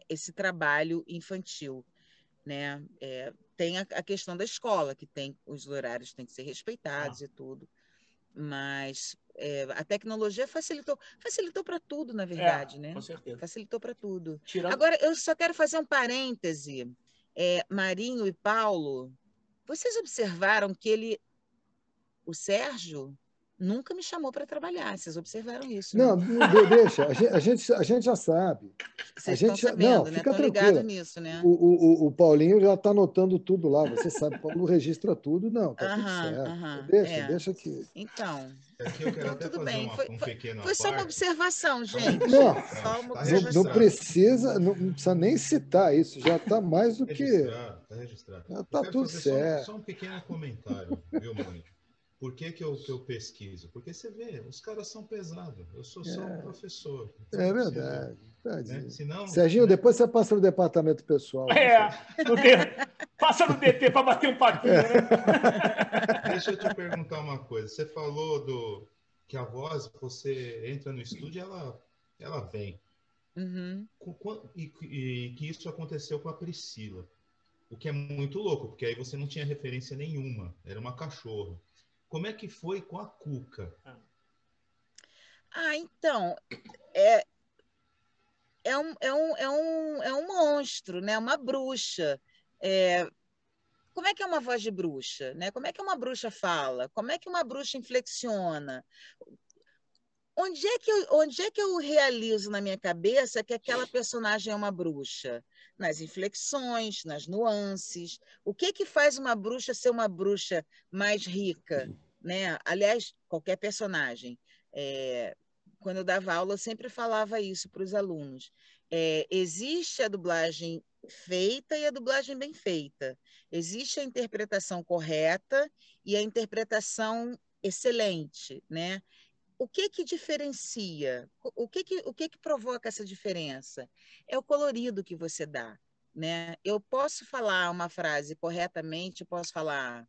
esse trabalho infantil. Né? É, tem a, a, questão da escola, que tem os horários têm que ser respeitados ah. e tudo. Mas é, a tecnologia facilitou, facilitou para tudo, na verdade, é, né? Com certeza. Facilitou para tudo. Tirando... Agora, eu só quero fazer um parêntese. É, Marinho e Paulo, vocês observaram que ele, o Sérgio, nunca me chamou para trabalhar. Vocês observaram isso? Né? Não, não deixa. A gente, a gente, a, gente, já sabe. Vocês a gente estão sabendo, não, né? Fica tranquilo. nisso, né? O, o, o Paulinho já está anotando tudo lá. Você sabe, o Paulo registra tudo. Não, tá tudo certo. deixa, é. deixa aqui. Então. Aqui eu quero então, tudo bem. Uma, foi, um foi só uma observação, gente. Não, observação. não, precisa, não, precisa nem citar isso. Já está mais do tá que. Registrado, está registrado. Já está tudo certo. Só, só um pequeno comentário, viu, mãe? Por que, que, eu, que eu pesquiso? Porque você vê, os caras são pesados. Eu sou só é. um professor. Então, é verdade. Né? Senão, Serginho, né? depois você passa no departamento pessoal. É, passa no DT para bater um papinho. Né? Deixa eu te perguntar uma coisa. Você falou do que a voz, você entra no estúdio ela, ela vem. Uhum. E, e que isso aconteceu com a Priscila. O que é muito louco, porque aí você não tinha referência nenhuma. Era uma cachorra. Como é que foi com a Cuca? Ah, então, é, é, um, é, um, é, um, é um monstro, né? uma bruxa. É, como é que é uma voz de bruxa? Né? Como é que uma bruxa fala? Como é que uma bruxa inflexiona? Onde é, que eu, onde é que eu realizo na minha cabeça que aquela personagem é uma bruxa? Nas inflexões, nas nuances. O que que faz uma bruxa ser uma bruxa mais rica? Né? Aliás, qualquer personagem. É, quando eu dava aula, eu sempre falava isso para os alunos. É, existe a dublagem feita e a dublagem bem feita. Existe a interpretação correta e a interpretação excelente, né? O que que diferencia? O que que, o que que provoca essa diferença? É o colorido que você dá, né? Eu posso falar uma frase corretamente, posso falar,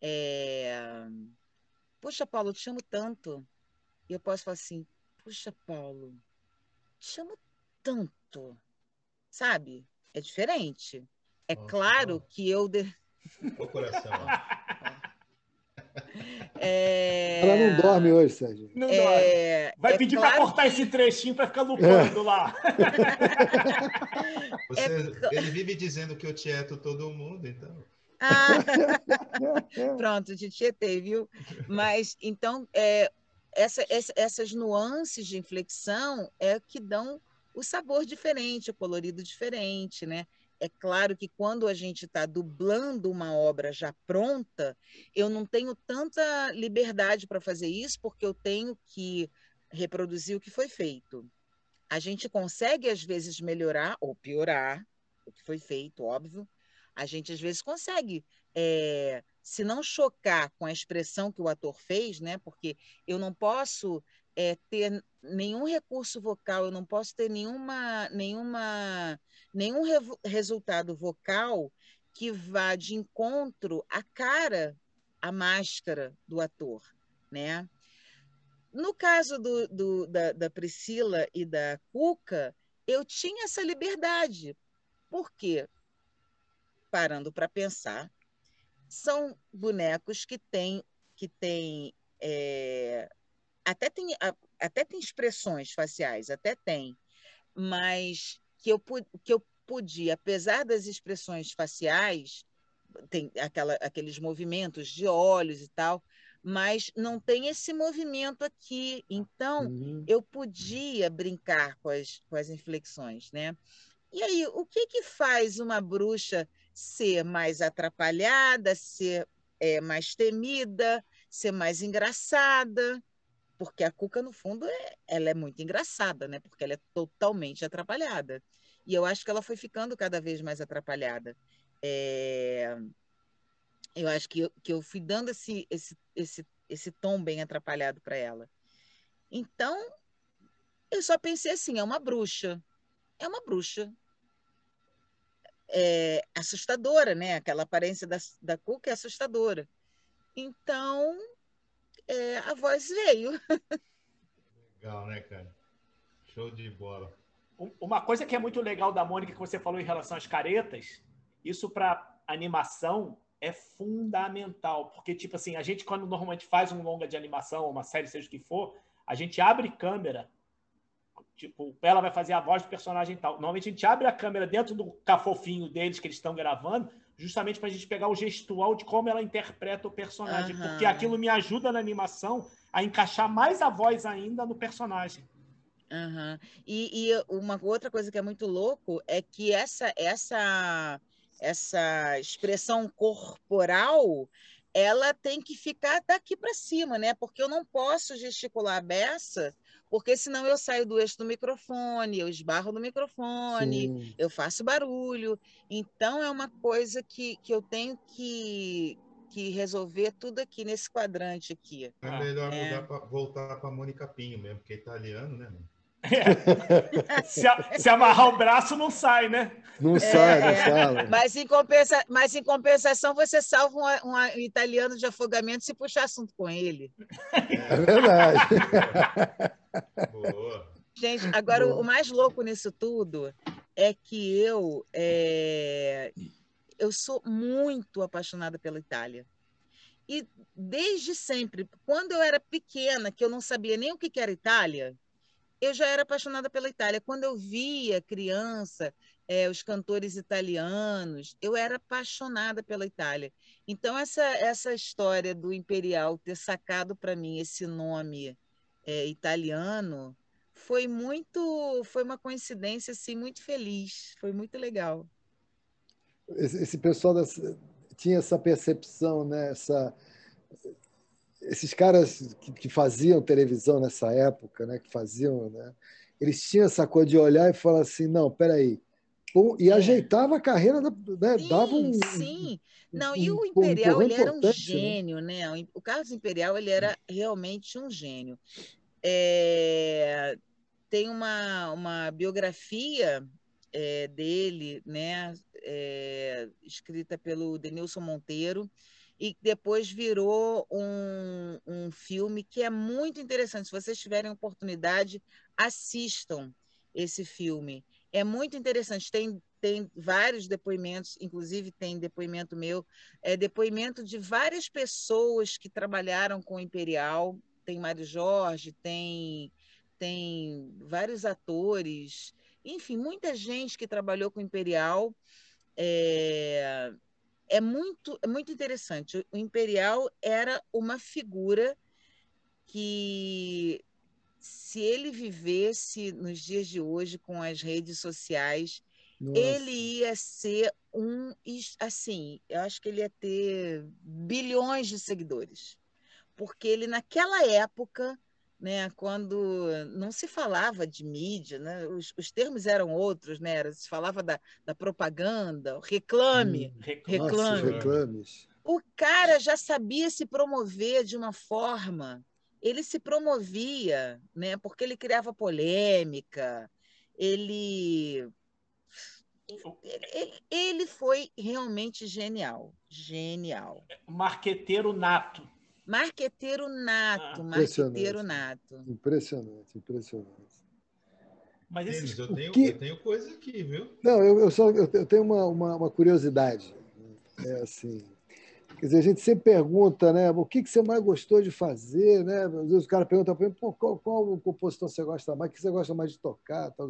é... puxa, Paulo, te chamo tanto. E eu posso falar assim, puxa, Paulo, te chamo tanto, sabe? É diferente. É claro que eu... De... O coração. É... Ela não dorme hoje, Sérgio. Não é... dorme. Vai é pedir claro para cortar esse trechinho para ficar lupando é. lá. Você, é ele vive dizendo que eu tieto todo mundo, então. Ah, pronto, te tietei, viu? Mas, então, é, essa, essa, essas nuances de inflexão é que dão o sabor diferente, o colorido diferente, né? É claro que quando a gente está dublando uma obra já pronta, eu não tenho tanta liberdade para fazer isso, porque eu tenho que reproduzir o que foi feito. A gente consegue, às vezes, melhorar ou piorar o que foi feito, óbvio. A gente, às vezes, consegue, é, se não chocar com a expressão que o ator fez, né? porque eu não posso é, ter nenhum recurso vocal, eu não posso ter nenhuma, nenhuma, nenhum re resultado vocal que vá de encontro à cara, à máscara do ator, né? no caso do, do da, da Priscila e da Cuca, eu tinha essa liberdade. Por quê? Parando para pensar, são bonecos que têm que têm é, até tem até tem expressões faciais, até tem, mas que eu que eu podia, apesar das expressões faciais, tem aquela, aqueles movimentos de olhos e tal, mas não tem esse movimento aqui. Então, uhum. eu podia brincar com as, com as inflexões, né? E aí, o que que faz uma bruxa ser mais atrapalhada, ser é, mais temida, ser mais engraçada? Porque a Cuca, no fundo, é, ela é muito engraçada, né? Porque ela é totalmente atrapalhada. E eu acho que ela foi ficando cada vez mais atrapalhada. É... Eu acho que eu, que eu fui dando esse, esse, esse, esse tom bem atrapalhado para ela. Então, eu só pensei assim: é uma bruxa. É uma bruxa. É assustadora, né? Aquela aparência da, da Cuca é assustadora. Então, é, a voz veio. Legal, né, cara? Show de bola. Uma coisa que é muito legal da Mônica que você falou em relação às caretas, isso para animação é fundamental, porque tipo assim, a gente quando normalmente faz um longa de animação, uma série seja o que for, a gente abre câmera, tipo, ela vai fazer a voz do personagem e tal. Normalmente a gente abre a câmera dentro do cafofinho deles que eles estão gravando, justamente para a gente pegar o gestual de como ela interpreta o personagem, uhum. porque aquilo me ajuda na animação a encaixar mais a voz ainda no personagem. Uhum. E, e, uma outra coisa que é muito louco é que essa essa essa expressão corporal ela tem que ficar daqui para cima, né? Porque eu não posso gesticular a beça, porque senão eu saio do eixo do microfone, eu esbarro no microfone, Sim. eu faço barulho. Então é uma coisa que, que eu tenho que, que resolver tudo aqui nesse quadrante aqui. É melhor é. Pra, voltar para Mônica Pinho mesmo, porque é italiano, né? É. se, a, se, amarrar o braço, não sai, né? Não é, sai, não é. sai. Mas em, compensa, mas em compensação, você salva um, um, italiano de afogamento se puxar assunto com ele. É verdade. Boa. Gente, agora Boa. o mais louco nisso tudo é que eu, é, eu sou muito apaixonada pela Itália. E desde sempre, quando eu era pequena, que eu não sabia nem o que era Itália, eu já era apaixonada pela Itália. Quando eu via criança, é, os cantores italianos, eu era apaixonada pela Itália. Então, essa, essa história do Imperial ter sacado para mim esse nome é, italiano foi muito, foi uma coincidência assim, muito feliz, foi muito legal. Esse, esse pessoal tinha essa percepção, né? essa, esses caras que, que, faziam televisão nessa época, né, que faziam, né, eles tinham essa coisa de olhar e falar assim, não, peraí, E é. ajeitava a carreira, né, sim, dava um... Sim, não, um, e o Imperial, um ele era um né? gênio, né? né? O Carlos Imperial, ele era realmente um gênio. É, tem uma, uma biografia é, dele, né, é, escrita pelo Denilson Monteiro, e depois virou um, um filme que é muito interessante. Se vocês tiverem oportunidade, assistam esse filme. É muito interessante. Tem, tem vários depoimentos, inclusive tem depoimento meu, é depoimento de várias pessoas que trabalharam com o Imperial. Tem Mário Jorge, tem, tem vários atores, enfim, muita gente que trabalhou com o Imperial. É, é muito, é muito interessante. O Imperial era uma figura que, se ele vivesse nos dias de hoje com as redes sociais, Nossa. ele ia ser um. Assim, eu acho que ele ia ter bilhões de seguidores. Porque ele, naquela época, né, quando não se falava de mídia, né, os, os termos eram outros, né, era, se falava da, da propaganda, reclame, hum, reclame. Nossa, reclames. O cara já sabia se promover de uma forma, ele se promovia, né, porque ele criava polêmica, ele ele, foi realmente genial, genial. Marqueteiro nato. Marqueteiro nato, ah, marqueteiro nato. Impressionante, impressionante. Mas esses... eu, tenho, que... eu tenho coisa aqui, viu? Não, eu, eu só eu tenho uma, uma, uma, curiosidade. É assim. Quer dizer, a gente sempre pergunta, né? O que, que você mais gostou de fazer, né? Às vezes o cara pergunta para mim, qual, qual compositor você gosta mais, o que você gosta mais de tocar, tal.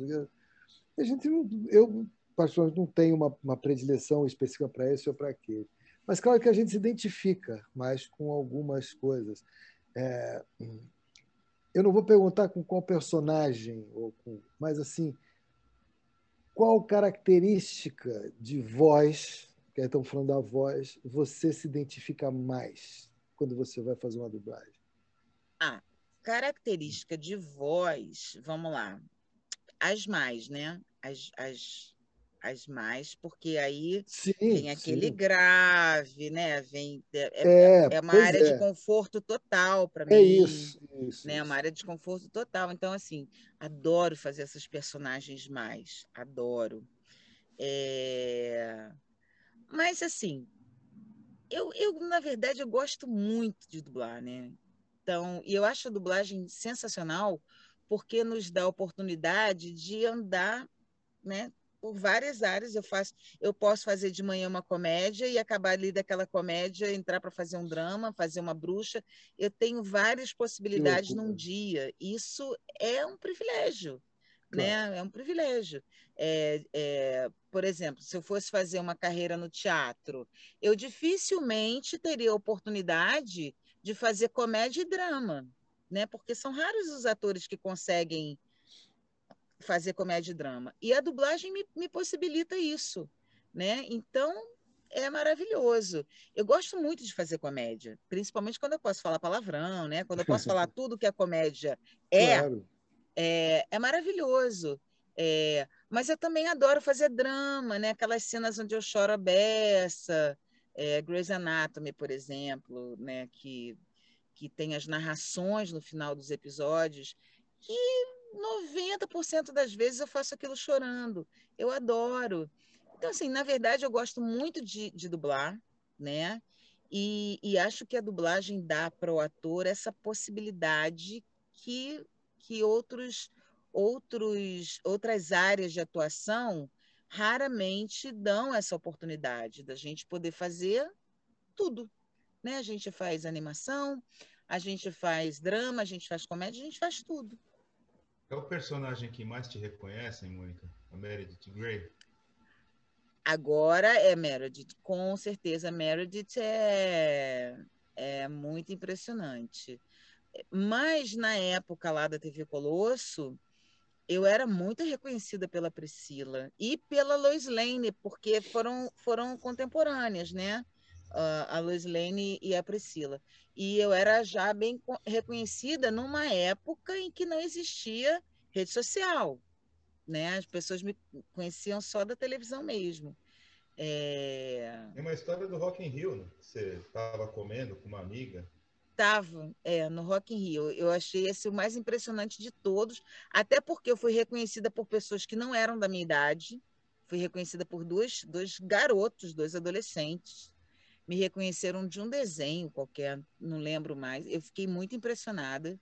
A gente, eu particularmente não tenho uma, uma predileção específica para esse ou para aquele. Mas claro que a gente se identifica mais com algumas coisas. É, eu não vou perguntar com qual personagem, ou com, mas assim, qual característica de voz, que estamos falando da voz, você se identifica mais quando você vai fazer uma dublagem? Ah, característica de voz, vamos lá. As mais, né? As, as as mais, porque aí sim, vem aquele sim. grave, né? Vem, é, é, é, é uma área é. de conforto total para é mim. É isso, isso, né? Isso. Uma área de conforto total. Então, assim, adoro fazer essas personagens mais. Adoro. É... Mas, assim, eu, eu, na verdade, eu gosto muito de dublar, né? Então, e eu acho a dublagem sensacional porque nos dá a oportunidade de andar né, por várias áreas. Eu faço, eu posso fazer de manhã uma comédia e acabar ali daquela comédia, entrar para fazer um drama, fazer uma bruxa. Eu tenho várias possibilidades num dia. Isso é um privilégio. Claro. Né? É um privilégio. É, é, por exemplo, se eu fosse fazer uma carreira no teatro, eu dificilmente teria oportunidade de fazer comédia e drama, né? Porque são raros os atores que conseguem fazer comédia e drama. E a dublagem me, me possibilita isso, né? Então, é maravilhoso. Eu gosto muito de fazer comédia, principalmente quando eu posso falar palavrão, né? Quando eu posso falar tudo que a comédia é, claro. É, é, maravilhoso. É, mas eu também adoro fazer drama, né? Aquelas cenas onde eu choro a beça, é, Grey's Anatomy, por exemplo, né? Que, que tem as narrações no final dos episódios. E 90% das vezes eu faço aquilo chorando. Eu adoro. Então, assim, na verdade, eu gosto muito de, de dublar, né? E, e, acho que a dublagem dá para o ator essa possibilidade que, que outros, outros, outras áreas de atuação raramente dão essa oportunidade da gente poder fazer tudo. Né? A gente faz animação, a gente faz drama, a gente faz comédia, a gente faz tudo. É o personagem que mais te reconhece, Mônica? A Meredith Grey? Agora é Meredith, com certeza. Meredith é, é muito impressionante. Mas na época lá da TV Colosso, eu era muito reconhecida pela Priscila e pela Lois Lane, porque foram, foram contemporâneas, né? A Lois Lane e a Priscila. E eu era já bem reconhecida numa época em que não existia rede social, né? As pessoas me conheciam só da televisão mesmo. É... Tem uma história do Rock in Rio, né? você estava comendo com uma amiga. Estava, é, no Rock in Rio. Eu achei esse o mais impressionante de todos, até porque eu fui reconhecida por pessoas que não eram da minha idade. Fui reconhecida por dois, dois garotos, dois adolescentes me reconheceram de um desenho qualquer, não lembro mais. Eu fiquei muito impressionada.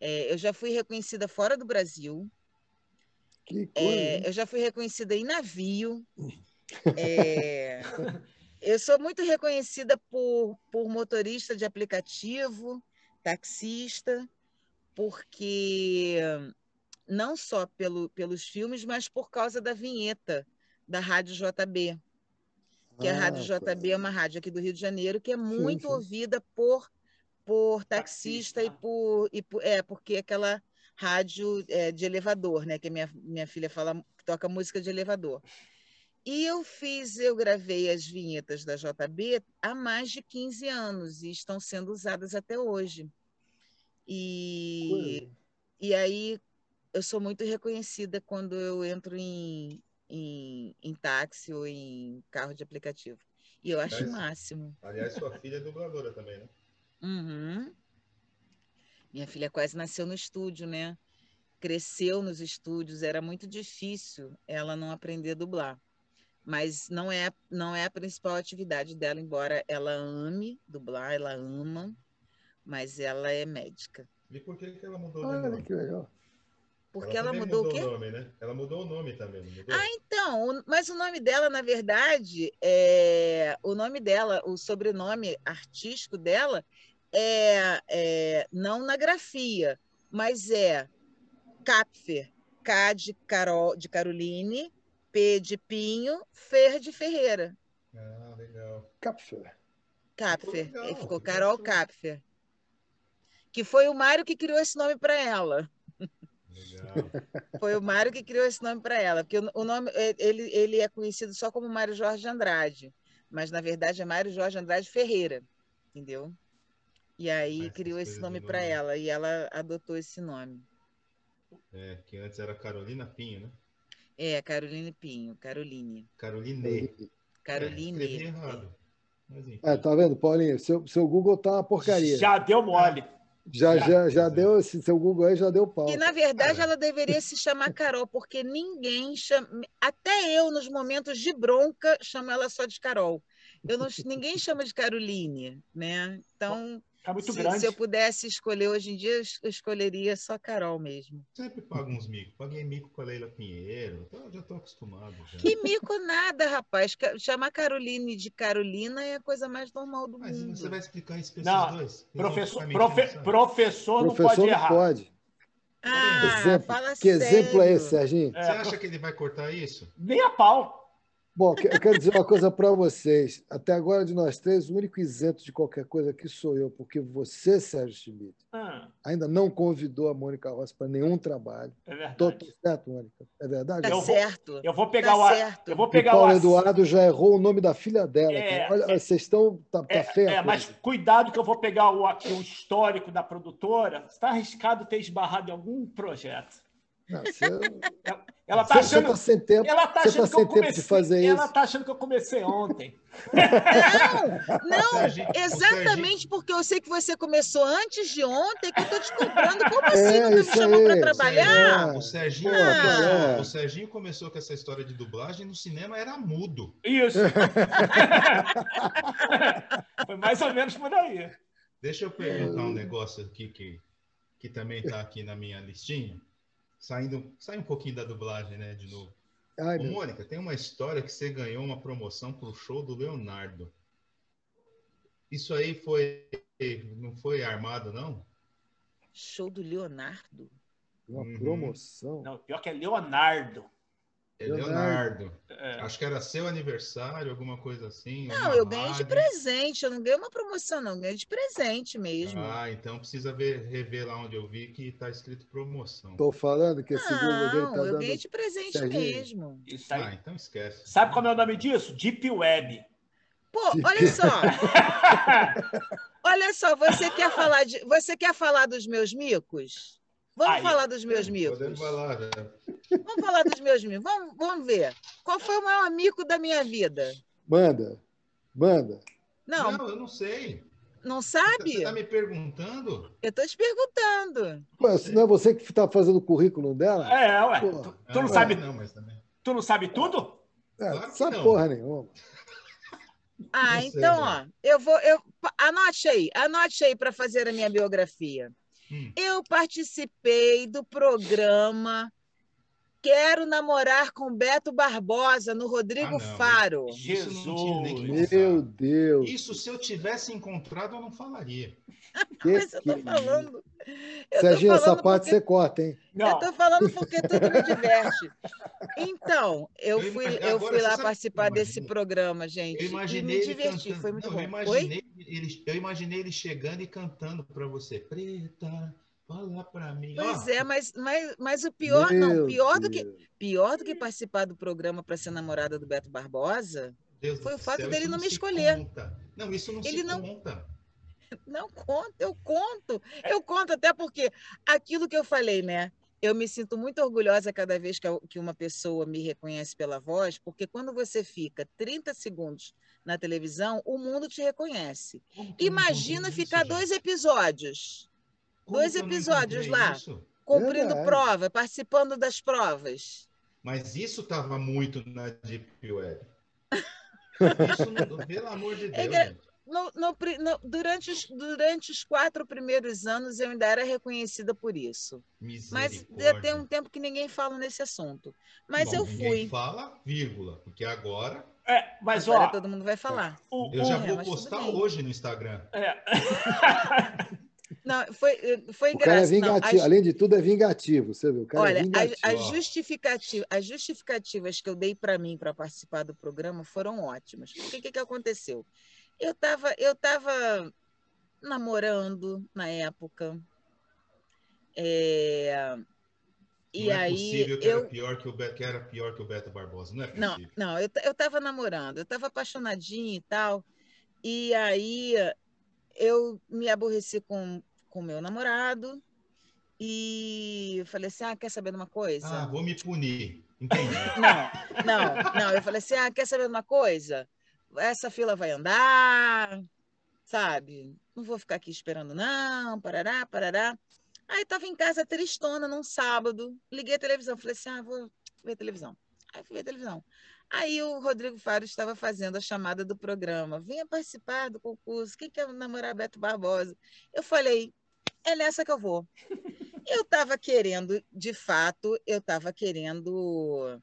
É, eu já fui reconhecida fora do Brasil. Que coisa, é, eu já fui reconhecida em navio. É, eu sou muito reconhecida por, por motorista de aplicativo, taxista, porque não só pelo, pelos filmes, mas por causa da vinheta da Rádio JB que ah, a Rádio JB tá. é uma rádio aqui do Rio de Janeiro que é muito sim, sim. ouvida por por taxista, taxista, e por e por, é porque é aquela rádio é, de elevador, né, que minha minha filha fala toca música de elevador. E eu fiz, eu gravei as vinhetas da JB há mais de 15 anos e estão sendo usadas até hoje. E, e aí eu sou muito reconhecida quando eu entro em, em, em táxi ou em carro de aplicativo. E eu acho o máximo. Aliás, sua filha é dubladora também, né? Uhum. Minha filha quase nasceu no estúdio, né? Cresceu nos estúdios, era muito difícil ela não aprender a dublar. Mas não é, não é a principal atividade dela, embora ela ame dublar, ela ama, mas ela é médica. E por que, que ela mudou Olha, o nome? que legal. Porque ela, ela mudou, mudou o quê? O nome, né? Ela mudou o nome também, não mudou? Ah, então, mas o nome dela, na verdade, é o nome dela, o sobrenome artístico dela é, é não na grafia, mas é Capfer, K de Carol, de Caroline, P de Pinho, Fer de Ferreira. Ah, legal. Capfer. Capfer. Ficou, ficou Carol Capfer. Que foi o Mário que criou esse nome para ela. Foi o Mário que criou esse nome para ela, porque o nome ele, ele é conhecido só como Mário Jorge Andrade, mas na verdade é Mário Jorge Andrade Ferreira, entendeu? E aí criou esse nome para ela e ela adotou esse nome. É, que antes era Carolina Pinho, né? É, Caroline Pinho, Caroline. Caroline. Caroline. É, errado. Mas, é, tá vendo, Paulinho? Seu, seu Google tá uma porcaria. Já deu mole. Já, já, já deu, esse seu Google aí já deu pau. E na verdade ela deveria se chamar Carol, porque ninguém chama. Até eu, nos momentos de bronca, chamo ela só de Carol. Eu não, ninguém chama de Caroline, né? Então. É muito se, grande. Se eu pudesse escolher hoje em dia, eu escolheria só Carol mesmo. Sempre pago uns micos. Paguei mico com a Leila Pinheiro. Então, já estou acostumado. Já. Que mico nada, rapaz. Chamar Caroline de Carolina é a coisa mais normal do Mas mundo. Mas você vai explicar isso para esses dois? Professor, profe, professor, não pode não errar. Pode. Ah, exemplo. fala que sério. exemplo é esse, Serginho? É, você acha que ele vai cortar isso? Nem a pau. Bom, eu quero dizer uma coisa para vocês. Até agora, de nós três, o único isento de qualquer coisa aqui sou eu, porque você, Sérgio Schmidt, ah. ainda não convidou a Mônica Rossi para nenhum trabalho. É verdade. Tô, tô certo, Mônica? É verdade? Tá eu certo. Vou, eu vou pegar tá o certo. Eu vou pegar e Paulo o Eduardo já errou o nome da filha dela. É, Olha, é, vocês estão. Tá, tá é, feio. É, mas cuidado que eu vou pegar o, aqui o histórico da produtora. Está arriscado ter esbarrado em algum projeto. Não, você... Ela tá você, achando, tá sem tempo, ela tá achando tá que eu comecei, de fazer ela isso. tá achando que eu comecei ontem. Não, não, exatamente porque eu sei que você começou antes de ontem que eu tô te cobrando. Como assim É, tu me chamou para trabalhar? O Serginho, Pô, começou, é. o Serginho começou com essa história de dublagem no cinema era mudo. Isso. Foi mais ou menos por aí. Deixa eu perguntar um negócio aqui que, que também está aqui na minha listinha. Saindo, sai um pouquinho da dublagem, né, de novo. Ai, Ô, Mônica, tem uma história que você ganhou uma promoção para o show do Leonardo. Isso aí foi não foi armado, não? Show do Leonardo. uma Uhum. promoção. Não, pior que é Leonardo. É Leonardo. É. Acho que era seu aniversário, alguma coisa assim. Não, eu ganhei de presente. Eu não ganhei uma promoção, não. Eu ganhei de presente mesmo. Ah, então precisa ver, rever lá onde eu vi que está escrito promoção. Estou falando que esse Google dele Não, tá eu dando. ganhei de presente Serginho. mesmo. Isso aí. Ah, então esquece. Sabe qual é o nome disso? Deep Web. Pô, olha só. Olha só, você quer falar de, você quer falar dos meus micos? Vamos Aí. falar dos meus micos. Podemos falar, né? Vamos falar dos meus micos. Vamos, vamos ver. Qual foi o maior mico da minha vida? Manda, manda. Não, Não, eu não sei. não Você sabe? está me perguntando? Eu tô te perguntando. Se não é você que está fazendo o currículo dela? É, ué. Tu, tu não Ah, sabe, Não, mas também. tu não sabe tudo? É, Claro sabe não. porra nenhuma. Ah, Não sei, então, ó, né? eu vou. Eu, anote aí, anote aí para fazer a minha biografia. Hum. Eu participei do programa Quero Namorar com Beto Barbosa, no Rodrigo Ah. Faro. Isso não tinha nem que Jesus. Meu Deus. Isso se eu tivesse encontrado, eu não falaria. que Mas eu tô falando. Eu tô Serginho, essa falando parte porque- você corta, hein? Não. Eu tô falando porque tudo me diverte. Então, eu fui, eu fui lá participar desse imaginei? programa, gente. Eu e imaginei me ele diverti, cantando. foi muito não, bom. eu imaginei ele, eu imaginei ele chegando e cantando para você. Preta, fala para mim. Pois Ó, é, mas, mas, mas o pior, não, Meu pior do que pior do que participar do programa para ser namorada do Beto Barbosa, Deus foi o fato céu, dele isso não me escolher. conta. Não, isso não Ele se não- conta. não conta, eu conto. Eu conto até porque aquilo que eu falei, né? Eu me sinto muito orgulhosa cada vez que, uma pessoa me reconhece pela voz, porque quando você fica 30 segundos na televisão, o mundo te reconhece. Não Imagina ficar dois episódios Como dois episódios lá. isso? cumprindo Verdade. prova, participando das provas. Mas isso estava muito na Deep Web. Isso não, pelo amor de Deus. É engra- gente. no, no, no, durante, os, durante os quatro primeiros anos eu ainda era reconhecida por isso. Mas já tem um tempo que ninguém fala nesse assunto. Mas Bom, eu fui. Ninguém fala, vírgula, porque agora. É, mas agora ó, todo mundo vai falar. O, eu já vou postar hoje no Instagram. É. Não, foi, foi o cara é vingativo. Não, Além de tudo, é vingativo. Você viu? olha, é as, justificativa, as justificativas que eu dei para mim para participar do programa foram ótimas. O que, que, que aconteceu? Eu estava eu tava namorando na época. É... E não é aí que eu... era pior que o Beto, que era pior que o Beto Barbosa, não é possível. Não, não eu, eu tava namorando, eu estava apaixonadinha e tal. E aí eu me aborreci com com meu namorado e falei assim: ah, quer saber de uma coisa? Ah, vou me punir. Entendi. Não, não, não. Eu falei assim: ah, quer saber de uma coisa? Essa fila vai andar, sabe? Não vou ficar aqui esperando, não, parará, parará. Aí estava em casa tristona num sábado, liguei a televisão, falei assim: ah, vou ver a televisão. Aí fui ver a televisão. Aí o Rodrigo Faro estava fazendo a chamada do programa. Venha participar do concurso. Quem quer namorar Beto Barbosa? Eu falei, é nessa que eu vou. Eu estava querendo, de fato, eu estava querendo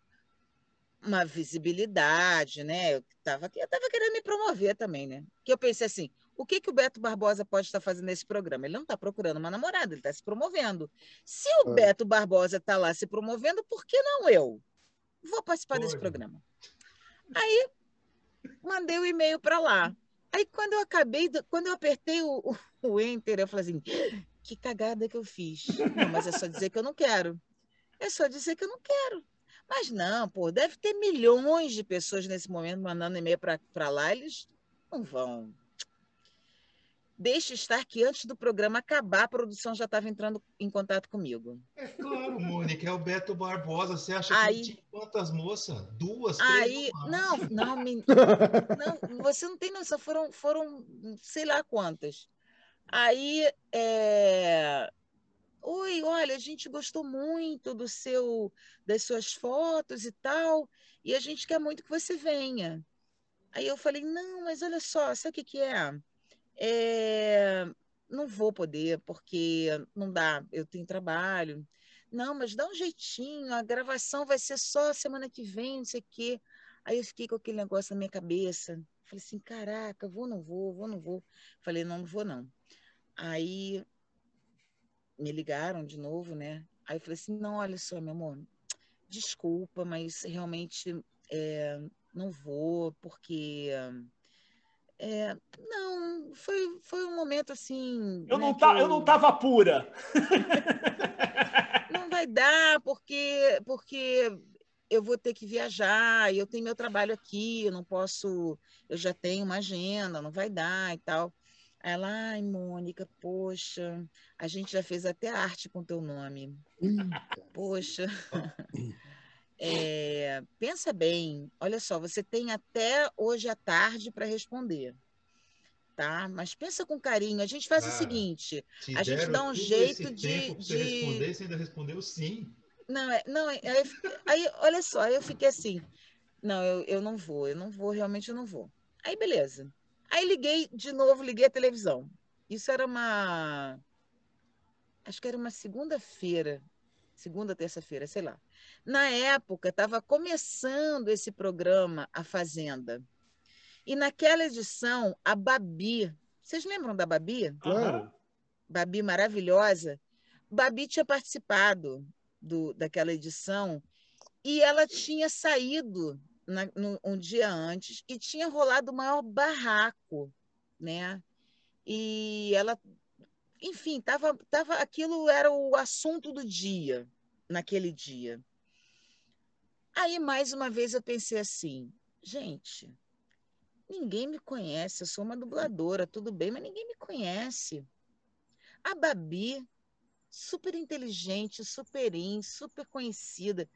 uma visibilidade, né? Eu estava eu tava querendo me promover também, né? Que eu pensei assim, o que, que o Beto Barbosa pode estar fazendo nesse programa? Ele não está procurando uma namorada, ele está se promovendo. Se o é. Beto Barbosa está lá se promovendo, por que não eu? Vou participar desse programa. Aí mandei o um e-mail para lá. Aí quando eu acabei, quando eu apertei o, o, o enter, eu falei assim, que cagada que eu fiz. Não, mas é só dizer que eu não quero. É só dizer que eu não quero. Mas não, pô, deve ter milhões de pessoas nesse momento mandando e-mail para lá, eles não vão. Deixe estar que antes do programa acabar, a produção já estava entrando em contato comigo. É claro, Mônica, é o Beto Barbosa. Você acha aí, que tinha quantas moças? Duas, aí, três? Não, não, não, você não tem noção, foram, foram sei lá quantas. Aí, é... oi, olha, a gente gostou muito do seu, das suas fotos e tal, e a gente quer muito que você venha. Aí eu falei, não, mas olha só, sabe o que, que é? é? Não vou poder, porque não dá, eu tenho trabalho. Não, mas dá um jeitinho, a gravação vai ser só semana que vem, não sei o quê. Aí eu fiquei com aquele negócio na minha cabeça. Falei assim, caraca, vou, não vou, vou, não vou. Falei, não, não vou, não. Aí me ligaram de novo, né? Aí eu falei assim, não, olha só, meu amor, desculpa, mas realmente é, não vou, porque é, não, foi, foi um momento assim. Eu, né, não, tá, eu... eu não tava pura. não vai dar, porque, porque eu vou ter que viajar, eu tenho meu trabalho aqui, eu não posso, eu já tenho uma agenda, não vai dar e tal. Ela, ai, Mônica, poxa, a gente já fez até arte com teu nome. Poxa. É, pensa bem, olha só, você tem até hoje à tarde para responder. Tá? Mas pensa com carinho. A gente faz Cara, o seguinte: a gente dá um jeito de. de... responder, você ainda respondeu sim. Não, é, não é, aí, aí, olha só, aí eu fiquei assim. Não, eu, eu não vou, eu não vou, realmente eu não vou. Aí, beleza. Aí liguei de novo, liguei a televisão. Isso era uma. Acho que era uma segunda-feira, segunda, terça-feira, sei lá. Na época, estava começando esse programa A Fazenda. E naquela edição, a Babi. Vocês lembram da Babi? Claro. Babi maravilhosa. Babi tinha participado do, daquela edição e ela tinha saído na, no, um dia antes e tinha rolado o maior barraco, né? E ela, enfim, tava, tava, aquilo era o assunto do dia, naquele dia. Aí, mais uma vez, eu pensei assim, gente, ninguém me conhece, eu sou uma dubladora, tudo bem, mas ninguém me conhece. A Babi, super inteligente, super in, super conhecida,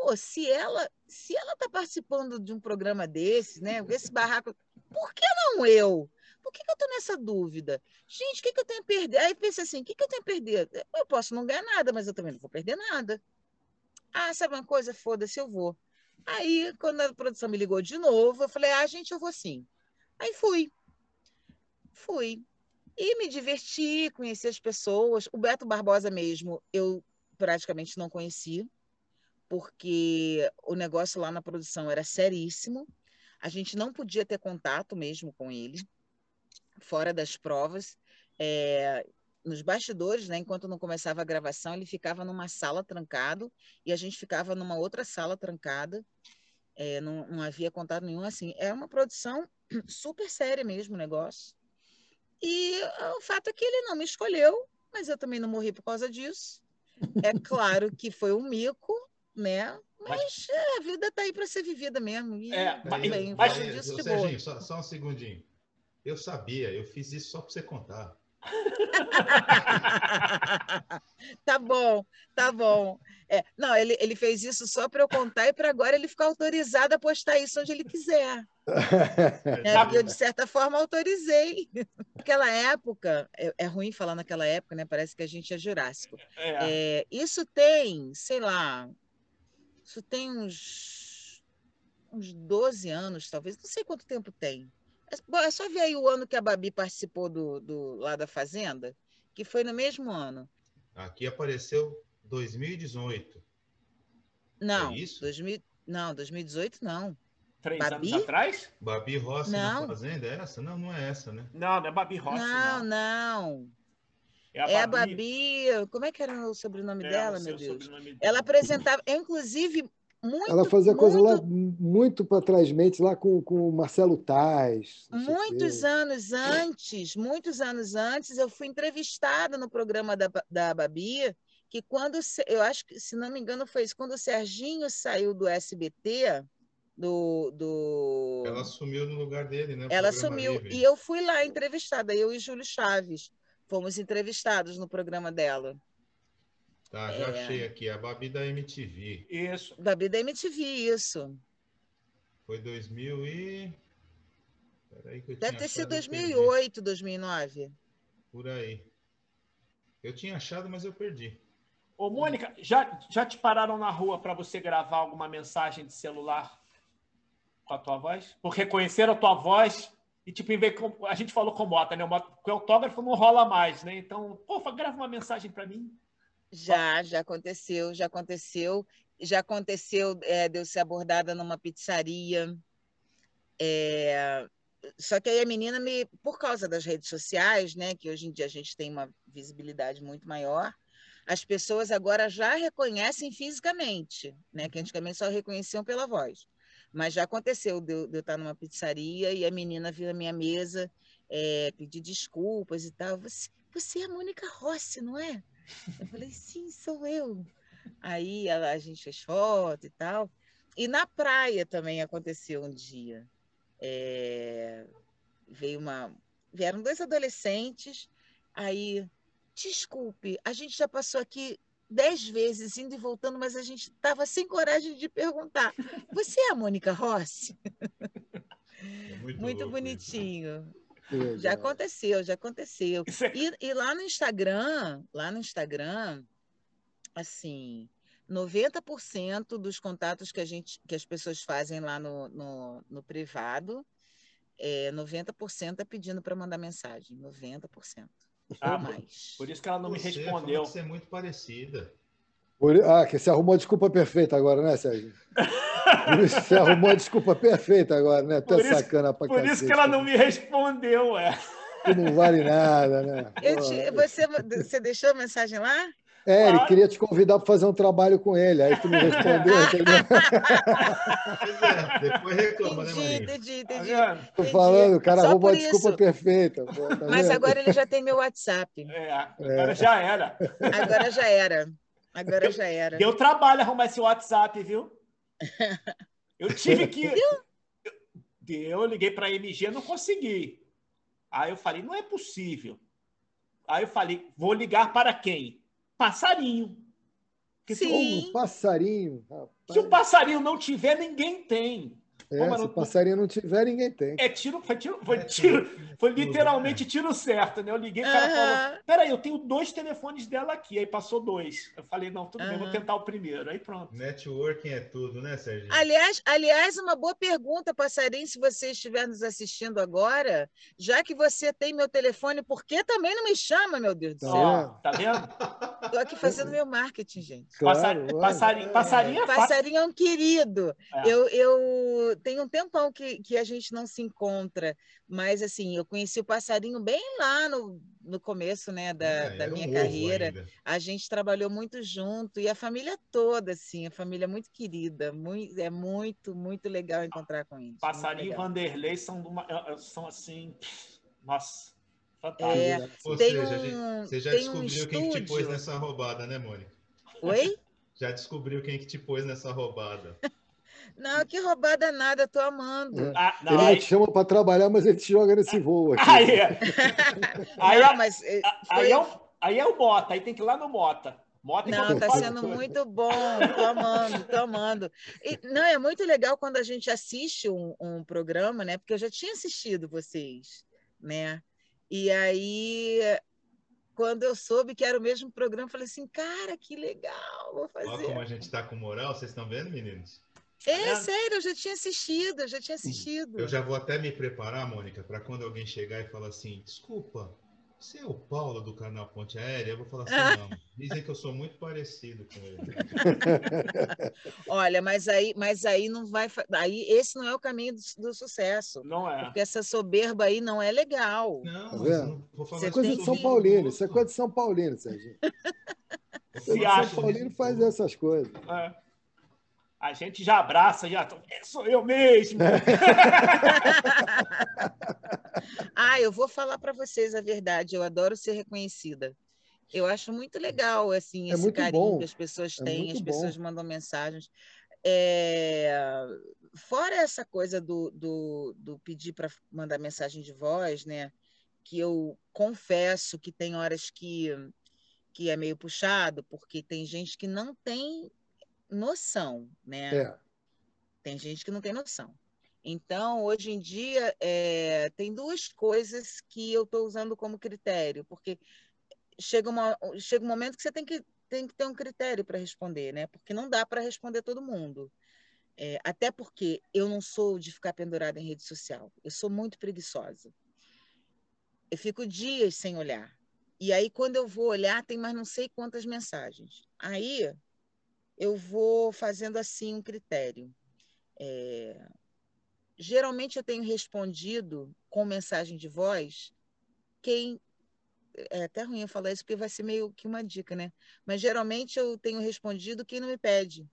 pô, se ela se ela está participando de um programa desse, né, esse barraco, por que não eu? Por que, que eu estou nessa dúvida? Gente, o que, que eu tenho a perder? Aí pensei assim, o que, que eu tenho a perder? Eu posso não ganhar nada, mas eu também não vou perder nada. Ah, sabe uma coisa? Foda-se, eu vou. Aí, quando a produção me ligou de novo, eu falei, ah, gente, eu vou sim. Aí fui. Fui. E me diverti, conheci as pessoas. O Beto Barbosa mesmo, eu praticamente não conhecia, porque o negócio lá na produção era seríssimo. A gente não podia ter contato mesmo com ele, fora das provas. É, nos bastidores, né, enquanto não começava a gravação, ele ficava numa sala trancado e a gente ficava numa outra sala trancada. É, não, não havia contato nenhum assim. É uma produção super séria mesmo o negócio. E o fato é que ele não me escolheu, mas eu também não morri por causa disso. É claro que foi um mico, né? Mas é, a vida tá aí para ser vivida mesmo. E é, mas, bem, mas, disso de Serginho, boa. Só, só um segundinho. Eu sabia, eu fiz isso só para você contar. tá bom, tá bom. É, não, ele, ele fez isso só para eu contar e para agora ele ficar autorizado a postar isso onde ele quiser. é, eu, de certa forma, autorizei. Naquela época, é, é, ruim falar naquela época, né? Parece que a gente é jurássico. É. é isso tem, sei lá, isso tem uns, uns 12 anos, talvez, não sei quanto tempo tem. É, é só ver aí o ano que a Babi participou do, do, lá da Fazenda, que foi no mesmo ano. Aqui apareceu 2018. Não, é isso? 2000, não, 2018 não. Três Babi? anos atrás? Babi Rossi não. na Fazenda, é essa? Não, não é essa, né? Não, não é Babi Rossi, não. Não, não. É a, é Babi... a Babi... Como é que era o sobrenome é, dela, meu Deus? Ela apresentava... Inclusive, muito, Ela fazia muito, coisa lá muito para trás mente, lá com, com o Marcelo Tais. Muitos anos antes, muitos anos antes, eu fui entrevistada no programa da, da Babi, que quando, eu acho que, se não me engano, foi isso, quando o Serginho saiu do SBT, do, do... Ela assumiu no lugar dele, né? Ela assumiu, e eu fui lá entrevistada, eu e Júlio Chaves, fomos entrevistados no programa dela. Tá, já é... achei aqui, a Babi da MTV. Isso. Babi da MTV, isso. Foi 2000 e... Peraí que eu Deve ter sido 2008, 2009. Por aí. Eu tinha achado, mas eu perdi. Ô, Mônica, já, já te pararam na rua para você gravar alguma mensagem de celular com a tua voz? Por reconhecer a tua voz e, tipo, em vez, a gente falou com o Mota, né? O autógrafo não rola mais, né? Então, pô, grava uma mensagem para mim. Já, já aconteceu, já aconteceu. Já aconteceu é, de eu ser abordada numa pizzaria. É, só que aí a menina me, por causa das redes sociais, né, que hoje em dia a gente tem uma visibilidade muito maior, as pessoas agora já reconhecem fisicamente, né, que antigamente só reconheciam pela voz. Mas já aconteceu de eu, de eu estar numa pizzaria e a menina vir à minha mesa é, pedir desculpas e tal. Você, você é a Mônica Rossi, não é? Eu falei, sim, sou eu. Aí a, a gente fez foto e tal. E na praia também aconteceu um dia. É, veio uma. Vieram dois adolescentes, aí, desculpe, a gente já passou aqui dez vezes indo e voltando, mas a gente estava sem coragem de perguntar. Você é a Mônica Rossi? É muito, muito bonitinho. Já aconteceu, já aconteceu. É... E, e, lá no Instagram, lá no Instagram, assim, 90% dos contatos que a gente, que as pessoas fazem lá no, no, no privado, é, 90% é pedindo para mandar mensagem. 90%. Ah, ou mais. Por isso que ela não você me respondeu. Você é muito parecida. Por, ah, que você arrumou a desculpa perfeita agora, né, Sérgio? Por isso você arrumou a desculpa perfeita agora, né? Até sacana pra Por cacete, isso que ela não me respondeu, é. Que não vale nada, né? Te, você, você deixou a mensagem lá? É, ele queria te convidar para fazer um trabalho com ele, aí tu me respondeu, entendeu? É, depois reclama, né, Marinho? Entendi, entendi, tá entendi. Tô falando, o cara roubou a desculpa perfeita. Pô, tá Mas vendo? agora ele já tem meu WhatsApp. É, agora é. já era. Agora já era. Agora deu, já era. Deu trabalho arrumar esse WhatsApp, viu? Eu tive que. Deu, eu liguei para a MG, não consegui. Aí eu falei, não é possível. Aí eu falei, vou ligar para quem? Passarinho. Porque Sim. Se, passarinho. Rapaz. Se o passarinho não tiver, ninguém tem. É, Pô, se passarinho não tiver, ninguém tem. É tiro, foi tiro, foi tiro, foi literalmente tiro certo, né? Eu liguei, o cara uhum. falou: peraí, eu tenho dois telefones dela aqui. Aí passou dois. Eu falei, não, tudo uhum. bem, vou tentar o primeiro. Aí pronto. Networking é tudo, né, Sérgio? Aliás, aliás, uma boa pergunta, passarinho, se você estiver nos assistindo agora, já que você tem meu telefone, por que também não me chama, meu Deus do céu? Ó, tá vendo? Tô aqui fazendo meu marketing, gente. Claro, passarinho, passarinho, é passarinho é um querido. É. Eu, eu tem um tempão que, que a gente não se encontra, mas assim, eu conheci o passarinho bem lá no, no começo né, da, é, da minha um carreira. A gente trabalhou muito junto e a família toda, assim, a família muito querida. Muito, é muito, muito legal encontrar com eles. Passarinho e Vanderlei são, uma, é, é, são assim. Nossa. Fantástico. É, Ou seja, um, você já descobriu um quem te pôs nessa roubada, né, Mônica? Oi? Já descobriu quem que te pôs nessa roubada. Não, que roubada nada, tô amando. É. Ah, não, ele aí... te chama para trabalhar, mas ele te joga nesse voo aqui. Aí, é. aí, não, mas eh, foi... aí, é o, aí é o Mota, aí tem que ir lá no Mota. Mota não, tá sendo muito bom, tô amando, tô amando. E, não, é muito legal quando a gente assiste um, um programa, né? Porque eu já tinha assistido vocês, né? E aí quando eu soube que era o mesmo programa, falei assim, cara, que legal, vou fazer. Olha como a gente está com moral, vocês estão vendo, meninos? É, sério, eu já tinha assistido, eu já tinha assistido. Eu já vou até me preparar, Mônica, para quando alguém chegar e falar assim, desculpa, você é o Paulo do canal Ponte Aérea? Eu vou falar assim, não. Dizem que eu sou muito parecido com ele. Olha, mas aí, mas aí não vai. Aí esse não é o caminho do, do sucesso. Não é. Porque essa soberba aí não é legal. Não, tá não vou falar Isso é coisa de São Paulino. Isso é coisa de São Paulino, Sérgio. Se São Paulino faz essas coisas. É a gente já abraça, já é, sou eu mesmo. ah, eu vou falar para vocês a verdade. Eu adoro ser reconhecida. Eu acho muito legal assim é esse carinho bom. que as pessoas é têm, as pessoas bom. mandam mensagens. É... Fora essa coisa do, do, do pedir para mandar mensagem de voz, né? Que eu confesso que tem horas que, que é meio puxado, porque tem gente que não tem noção, né? É. Tem gente que não tem noção. Então, hoje em dia, é, tem duas coisas que eu estou usando como critério, porque chega, uma, chega um momento que você tem que, tem que ter um critério para responder, né? Porque não dá para responder todo mundo. É, até porque eu não sou de ficar pendurada em rede social. Eu sou muito preguiçosa. Eu fico dias sem olhar. E aí, quando eu vou olhar, tem mais não sei quantas mensagens. Aí, eu vou fazendo assim um critério. É... Geralmente eu tenho respondido com mensagem de voz quem. É até ruim eu falar isso porque vai ser meio que uma dica, né? Mas geralmente eu tenho respondido quem não me pede,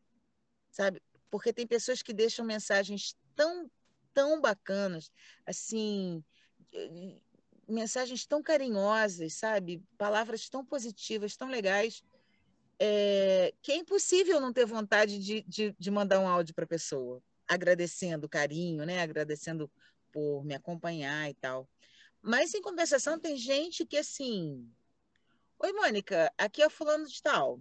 sabe? Porque tem pessoas que deixam mensagens tão, tão bacanas, assim, mensagens tão carinhosas, sabe? Palavras tão positivas, tão legais é, que é impossível não ter vontade de, de, de mandar um áudio para a pessoa, agradecendo o carinho, né? agradecendo por me acompanhar e tal. Mas, em compensação, tem gente que, assim... Oi, Mônica, aqui é o fulano de tal.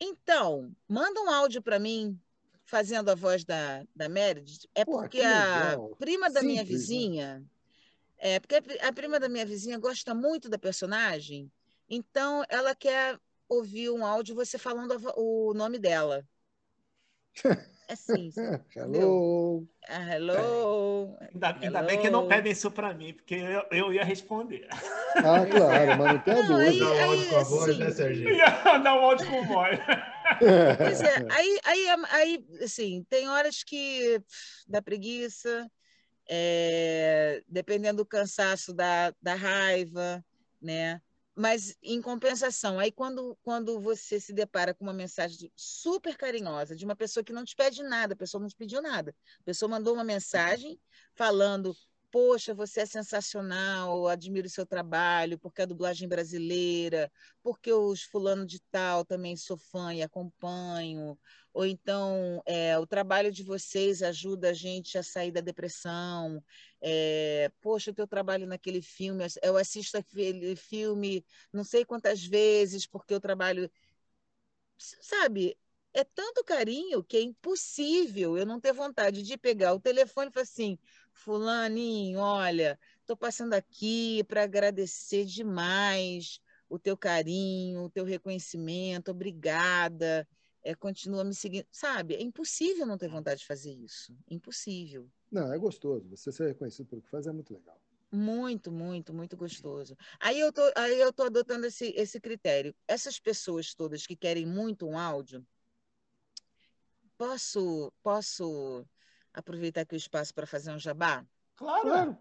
Então, manda um áudio para mim fazendo a voz da, da Meredith. É Pô, porque a prima da Simples, minha né? vizinha... Né? É porque a prima da minha vizinha gosta muito da personagem, então ela quer ouvir um áudio você falando o nome dela. É sim. hello. Ah, hello. Ainda, ainda hello. bem que não pedem isso para mim, porque eu, eu ia responder. Ah, claro, mas não tem não, dúvida. Dá um áudio com a voz, né, Serginho? Ia dar um áudio com voz. Pois é, aí, aí, aí, assim, tem horas que dá preguiça, é, dependendo do cansaço da, da raiva, né? Mas, em compensação, aí quando, quando você se depara com uma mensagem super carinhosa de uma pessoa que não te pede nada, a pessoa não te pediu nada, a pessoa mandou uma mensagem falando: Poxa, você é sensacional, admiro o seu trabalho, porque a dublagem brasileira, porque os fulano de tal também sou fã e acompanho, ou então é, o trabalho de vocês ajuda a gente a sair da depressão. É, Poxa, o teu trabalho naquele filme, eu assisto aquele filme não sei quantas vezes, porque eu trabalho. Sabe, é tanto carinho que é impossível eu não ter vontade de pegar o telefone e falar assim, fulaninho, olha, estou passando aqui para agradecer demais o teu carinho, o teu reconhecimento, obrigada, é, continua me seguindo, sabe? É impossível não ter vontade de fazer isso, impossível. Não, é gostoso, você ser reconhecido pelo que faz é muito legal. Muito, muito, muito gostoso. Aí eu tô, aí eu tô adotando esse, esse critério. Essas pessoas todas que querem muito um áudio, posso, posso aproveitar aqui o espaço para fazer um jabá? Claro. claro.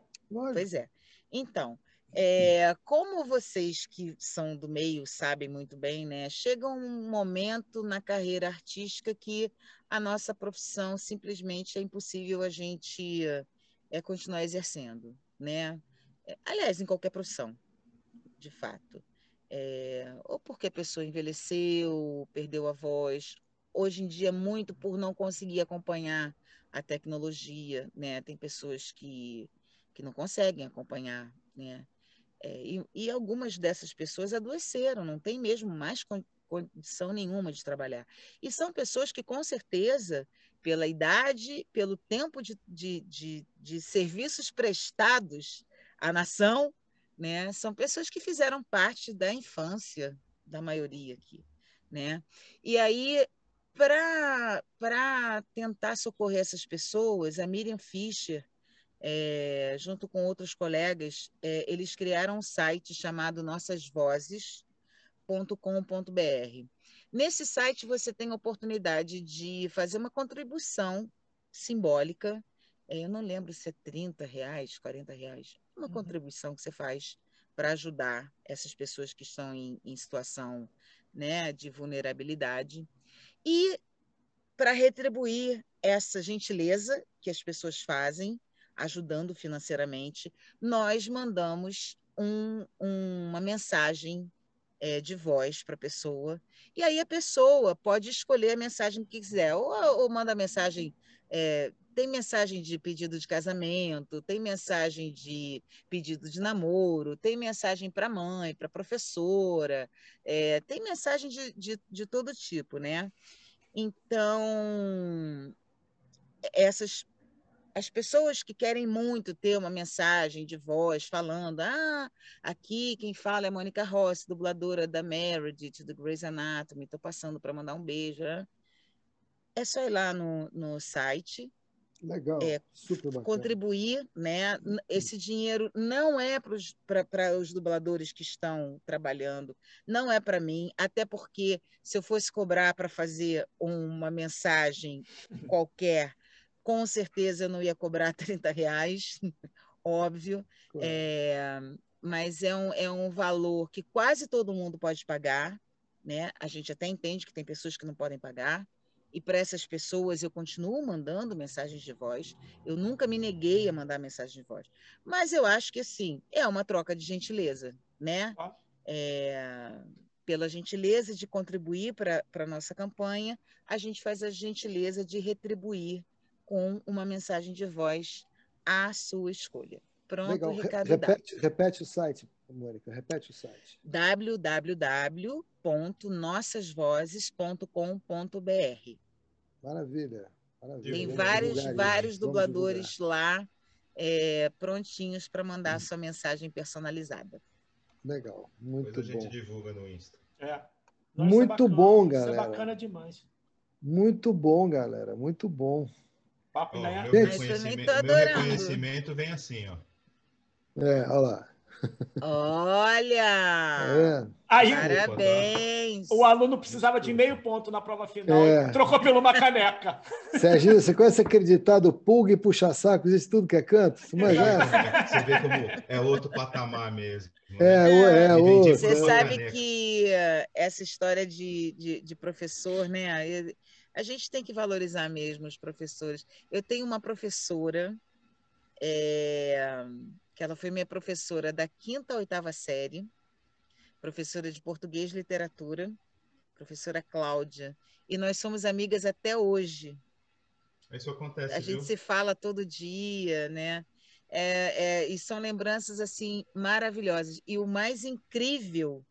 Pois é. Então, é, como vocês que são do meio sabem muito bem, né? Chega um momento na carreira artística que a nossa profissão simplesmente é impossível a gente é, continuar exercendo né? É, aliás, em qualquer profissão, de fato. É, ou porque a pessoa envelheceu, perdeu a voz. Hoje em dia, muito por não conseguir acompanhar a tecnologia, né? Tem pessoas que, que não conseguem acompanhar, né? É, e, e, algumas dessas pessoas adoeceram, não tem mesmo mais condição nenhuma de trabalhar. E são pessoas que, com certeza, pela idade, pelo tempo de, de, de, de serviços prestados à nação, né? são pessoas que fizeram parte da infância da maioria aqui. Né? E aí, para tentar socorrer essas pessoas, a Miriam Fischer, é, junto com outros colegas, é, eles criaram um site chamado Nossas Vozes.com.br. Nesse site você tem a oportunidade de fazer uma contribuição simbólica. É, eu não lembro se é 30 reais, 40 reais. Uma uhum. contribuição que você faz para ajudar essas pessoas que estão em, em situação né, de vulnerabilidade. E para retribuir essa gentileza que as pessoas fazem, ajudando financeiramente, nós mandamos um, uma mensagem é, de voz para a pessoa. E aí a pessoa pode escolher a mensagem que quiser, ou, ou manda mensagem. É, tem mensagem de pedido de casamento, tem mensagem de pedido de namoro, tem mensagem para mãe, para professora, é, tem mensagem de, de, de todo tipo, né? Então, essas as pessoas que querem muito ter uma mensagem de voz falando, ah, aqui quem fala é Mônica Rossi, dubladora da Meredith, do Grey's Anatomy, estou passando para mandar um beijo. Né? É só ir lá no, no site. Legal, é. Contribuir, né? Esse dinheiro não é para os dubladores que estão trabalhando, não é para mim, até porque se eu fosse cobrar para fazer uma mensagem qualquer, com certeza eu não ia cobrar 30 reais, óbvio, é, mas é um, é um valor que quase todo mundo pode pagar, né? A gente até entende que tem pessoas que não podem pagar, e para essas pessoas eu continuo mandando mensagens de voz. Eu nunca me neguei a mandar mensagem de voz. Mas eu acho que, assim, é uma troca de gentileza, né? É, pela gentileza de contribuir para a nossa campanha, a gente faz a gentileza de retribuir com uma mensagem de voz à sua escolha. Pronto, Legal. recado repete, repete o site, Mônica, repete o site. www.nossasvozes.com.br Maravilha, maravilha. Tem vários, vários dubladores lá é, prontinhos para mandar hum. sua mensagem personalizada. Legal, muito Depois a bom. gente divulga no Insta. É. Nossa, muito é bacana, bom, galera. Isso é bacana demais. Muito bom, galera. Muito bom. Papo, oh, né? meu, reconhecimento, meu reconhecimento vem assim, ó. É, olha lá. Olha! É. Aí, Parabéns! O aluno precisava de meio ponto na prova final é. trocou pelo uma caneca. Serginho, você conhece acreditar do pulga e puxa-sacos, isso tudo que é canto? Mas é. Você vê como é outro patamar mesmo. É, é, é outro. Você sabe que essa história de, de, de professor, né? A gente tem que valorizar mesmo os professores. Eu tenho uma professora, é, que ela foi minha professora da quinta à oitava série, professora de português e literatura, professora Cláudia. E nós somos amigas até hoje. Isso acontece. A gente viu? se fala todo dia, né? É, é, e são lembranças assim maravilhosas. E o mais incrível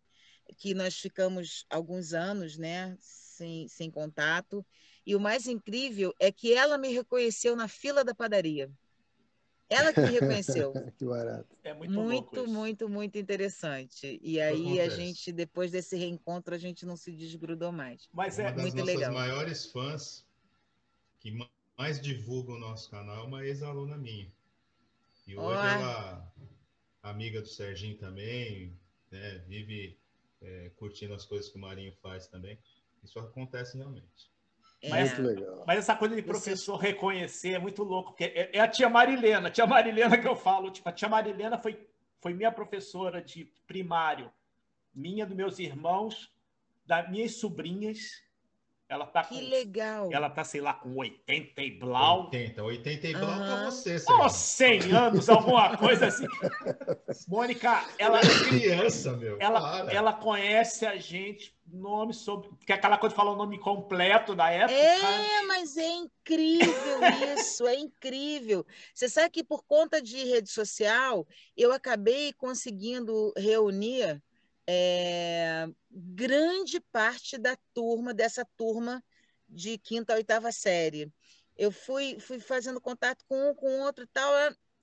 que nós ficamos alguns anos, né? sem, sem contato. E o mais incrível é que ela me reconheceu na fila da padaria. Ela que me reconheceu. que barato. É muito, muito, muito, muito interessante. E aí a gente, depois desse reencontro, a gente não se desgrudou mais. Mas é Uma das muito nossas legal. maiores fãs que mais divulgam o nosso canal é uma ex-aluna minha. E hoje ela, amiga do Serginho também, né, vive é, curtindo as coisas que o Marinho faz também. Isso acontece realmente. É. Mas, mas, essa coisa de professor reconhecer é muito louco, porque é, é, a tia Marilena, a tia Marilena que eu falo, tipo, a tia Marilena foi, foi minha professora de primário, minha, dos meus irmãos, das minhas sobrinhas, ela tá que com, legal. Ela tá, sei lá, com 80 e blau. 80, 80 e blau uhum. pra você, Sérgio. Oh, 100 anos, alguma coisa assim. Mônica, ela. É criança, meu. Ela, ela conhece a gente, nome sobre. Que é aquela coisa de falar o nome completo da época. É, mas é incrível isso, é incrível. Você sabe que por conta de rede social, eu acabei conseguindo reunir é, grande parte da turma, dessa turma de quinta a oitava série. Eu fui, fui fazendo contato com um, com outro e tal,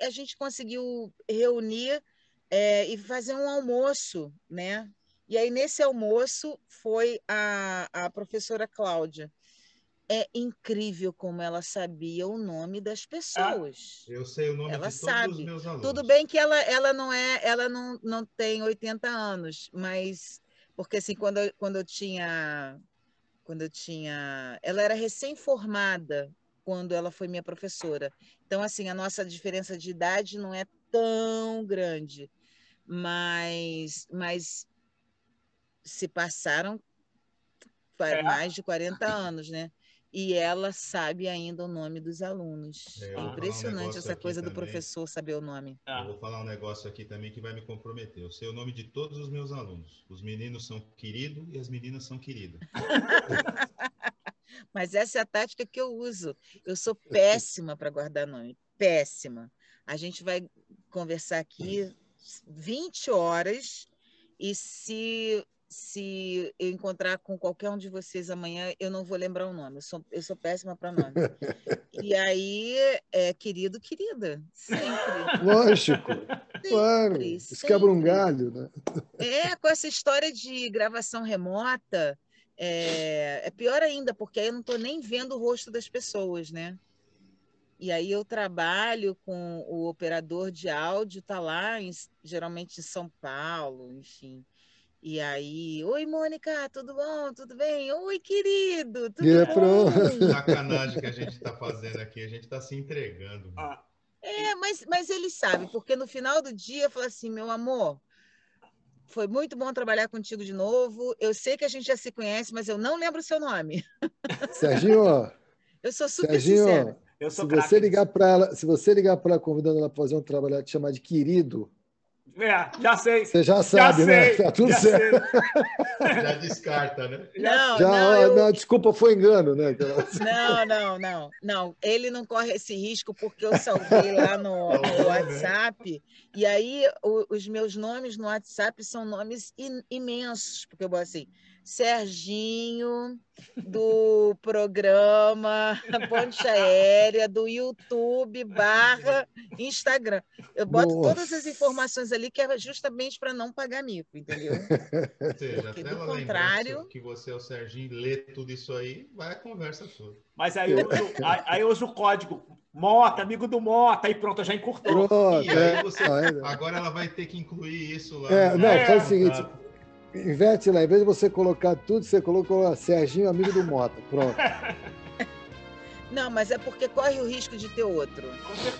a, gente conseguiu reunir é, e fazer um almoço, né? E aí, nesse almoço, foi a, a professora Cláudia é incrível como ela sabia o nome das pessoas. Ah, eu sei o nome ela de sabe. todos os meus alunos. Tudo bem que ela, ela não é, ela não, não tem 80 anos, mas porque assim quando eu, quando eu tinha quando eu tinha, ela era recém-formada quando ela foi minha professora. Então assim, a nossa diferença de idade não é tão grande, mas mas se passaram é. mais de 40 anos, né? E ela sabe ainda o nome dos alunos. É, é impressionante um essa coisa do professor saber o nome. Eu vou falar um negócio aqui também que vai me comprometer. Eu sei o nome de todos os meus alunos. Os meninos são querido e as meninas são queridas. Mas essa é a tática que eu uso. Eu sou péssima para guardar nome. Péssima. A gente vai conversar aqui 20 horas e se se eu encontrar com qualquer um de vocês amanhã, eu não vou lembrar o nome. Eu sou, eu sou péssima para nome. e aí, é querido, querida. Sempre. Lógico. Sempre, claro. Isso quebra um galho, né? É, com essa história de gravação remota, é, é pior ainda, porque aí eu não estou nem vendo o rosto das pessoas, né? E aí eu trabalho com o operador de áudio, tá lá, em, geralmente em São Paulo, enfim. E aí, oi Mônica, tudo bom? Tudo bem? Oi, querido, tudo e é bom? Sacanagem que a gente está fazendo aqui, a gente está se entregando. Ah. É, mas, mas ele sabe, porque no final do dia fala assim, meu amor, foi muito bom trabalhar contigo de novo. Eu sei que a gente já se conhece, mas eu não lembro o seu nome. Serginho, eu sou super Serginho, sincera. Eu sou se você ligar para ela, se você ligar para ela convidando ela para fazer um trabalho, te chamar de querido, é, já sei. Você já sabe, já né? Sei, tá tudo certo. Já descarta, né? Não, já, não, eu... não, desculpa, foi engano, né? Não, não, não, não. Ele não corre esse risco porque eu salvei lá no, no né? WhatsApp. E aí, o, os meus nomes no WhatsApp são nomes in, imensos, porque eu vou assim, Serginho, do programa Ponte Aérea, do YouTube barra Instagram. Eu boto Nossa. todas as informações ali que é justamente para não pagar mico, entendeu? Ou seja, Porque, do contrário... que você é o Serginho, lê tudo isso aí, vai a conversa toda. Mas aí eu uso, aí eu uso o código Mota, amigo do Mota, aí pronto, já encurtou. Pronto, e aí é. você, agora ela vai ter que incluir isso lá. É, não, é, faz o seguinte, Inverte lá, em vez de você colocar tudo, você colocou Serginho, amigo do Mota. Pronto. Não, mas é porque corre o risco de ter outro.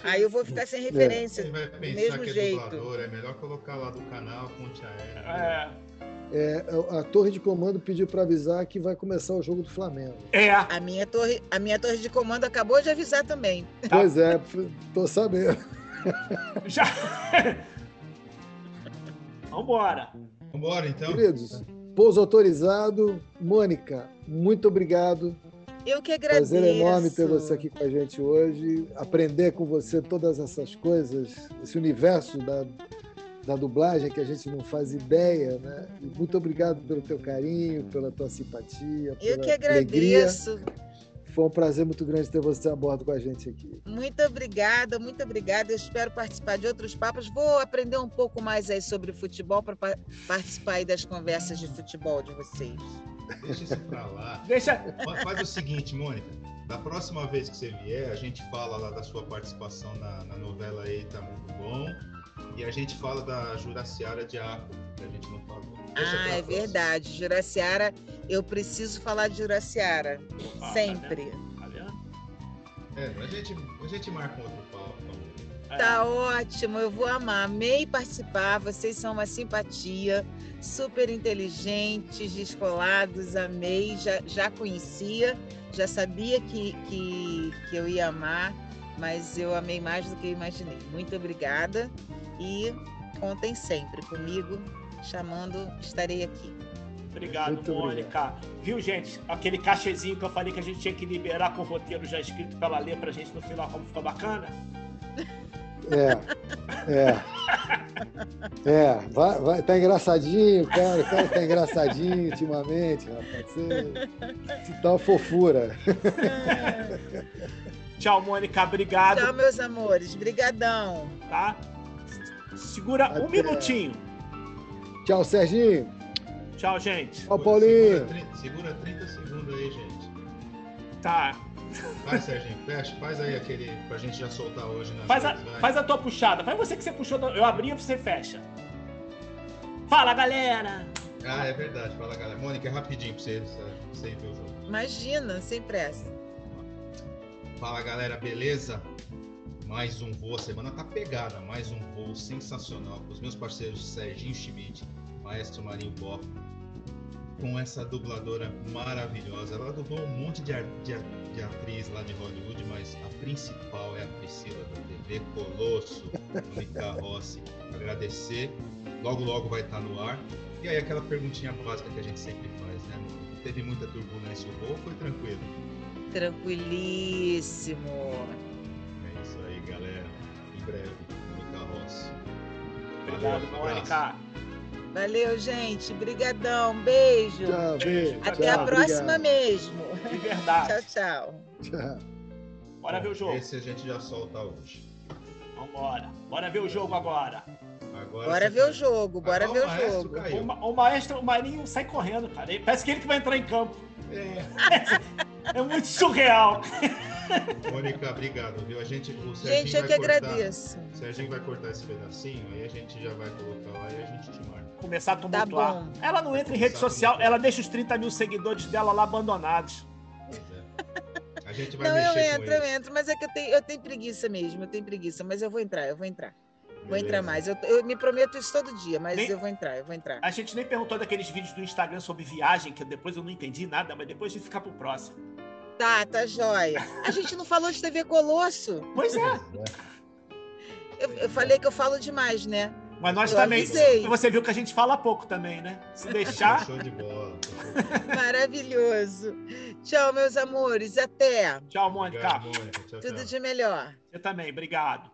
Aí eu vou ficar sem referência. Você vai pensar mesmo que é jeito. Dublador, é melhor colocar lá do canal Ponte Aérea. É. é. a torre de comando pediu para avisar que vai começar o jogo do Flamengo. É. A minha torre, a minha torre de comando acabou de avisar também. Pois é, tô sabendo. Já. Vambora. Vambora, então. Queridos, pouso autorizado. Mônica, muito obrigado. Eu que agradeço. Prazer enorme ter você aqui com a gente hoje. Aprender com você todas essas coisas, esse universo da, da dublagem que a gente não faz ideia, né? E muito obrigado pelo teu carinho, pela tua simpatia. Eu que agradeço. Alegria. Foi um prazer muito grande ter você a bordo com a gente aqui. Muito obrigada, muito obrigada. Eu espero participar de outros papos. Vou aprender um pouco mais aí sobre futebol para participar aí das conversas de futebol de vocês. Deixa isso para lá. Deixa. Faz o seguinte, Mônica. Da próxima vez que você vier, a gente fala lá da sua participação na, na novela Eita Muito Bom e a gente fala da Juraciara de Arco, que a gente não falou. Deixa ah, é verdade. Juraciara, eu preciso falar de Juraciara. Ah, tá sempre. Tá vendo? É, a gente, a gente marca um outro papo. Então. Tá ótimo, eu vou amar. Amei participar, vocês são uma simpatia, super inteligentes, descolados, amei, já, já conhecia, já sabia que, que, que eu ia amar, mas eu amei mais do que eu imaginei. Muito obrigada e contem sempre comigo, chamando, estarei aqui. Obrigado, Muito Mônica. Obrigado. Viu, gente? Aquele cachezinho que eu falei que a gente tinha que liberar com o roteiro já escrito pra ela ler pra gente no final, como ficou bacana? É, é. É, vai, vai, tá engraçadinho, cara. O cara tá engraçadinho ultimamente, rapaz. Você, você tá uma fofura. Tchau, Mônica. Obrigado. Tchau, meus amores. Brigadão. Tá? Segura Até. um minutinho. Tchau, Serginho. Tchau, gente. Tchau, Paulinho. Segura 30, segura 30 segundos aí, gente. Tá. Vai, Serginho, fecha, faz aí aquele pra gente já soltar hoje. Faz, a, faz a tua puxada. Faz você que você puxou. Eu abri e você fecha. Fala, galera! Ah, é verdade. Fala, galera. Mônica, é rapidinho pra você, pra você ver o jogo. Imagina, sem pressa. Fala, galera, beleza? Mais um voo, a semana tá pegada, mais um voo sensacional com os meus parceiros Serginho Schmidt, Maestro Marinho Boff, com essa dubladora maravilhosa. Ela dublou um monte de, de, de, atriz lá de Hollywood, mas a principal é a Priscila da TV Colosso, Mônica Rossi. Agradecer, logo logo vai estar no ar. E aí aquela perguntinha básica que a gente sempre faz, né? Teve muita turbulência o voo, foi tranquilo? Tranquilíssimo breve, no carroça. Obrigado, Mônica. Valeu, gente. Brigadão. Beijo. Tchau, beijo. Até tchau, a próxima obrigado. mesmo. De verdade. tchau, tchau. Tchau. Bora ver o jogo. Esse a gente já solta hoje. Vambora. Bora ver o jogo agora. Agora bora ver o jogo, bora ver o, o jogo. O, ma o, maestro, o Marinho sai correndo, cara. Parece que ele que vai entrar em campo. É, é muito surreal. Mônica, obrigado, viu? A gente, o gente, eu que cortar, agradeço. O Serginho vai cortar esse pedacinho, aí a gente já vai colocar lá e a gente te marca. Começar a tumultuar. Tá ela não entra em rede social, ela deixa os 30 mil seguidores dela lá abandonados. Pois é. A gente vai não, mexer eu entro, eu entro, mas é que eu tenho, eu tenho preguiça mesmo, eu tenho preguiça, mas eu vou entrar, eu vou entrar. Vou entrar mais. Eu, eu, me prometo isso todo dia, mas nem, eu vou entrar, eu vou entrar. A gente nem perguntou daqueles vídeos do Instagram sobre viagem, que depois eu não entendi nada, mas depois a gente ficar pro próximo. Tá, tá jóia. A gente não falou de TV Colosso. Pois é. Eu, eu falei que eu falo demais, né? Mas nós eu também. Avisei. Você viu que a gente fala pouco também, né? Se deixar. Show de bola. Maravilhoso. Tchau, meus amores. Até. Tchau, Mônica. Obrigado, Mônica. Tchau, Tudo tchau. de melhor. Você também. Obrigado.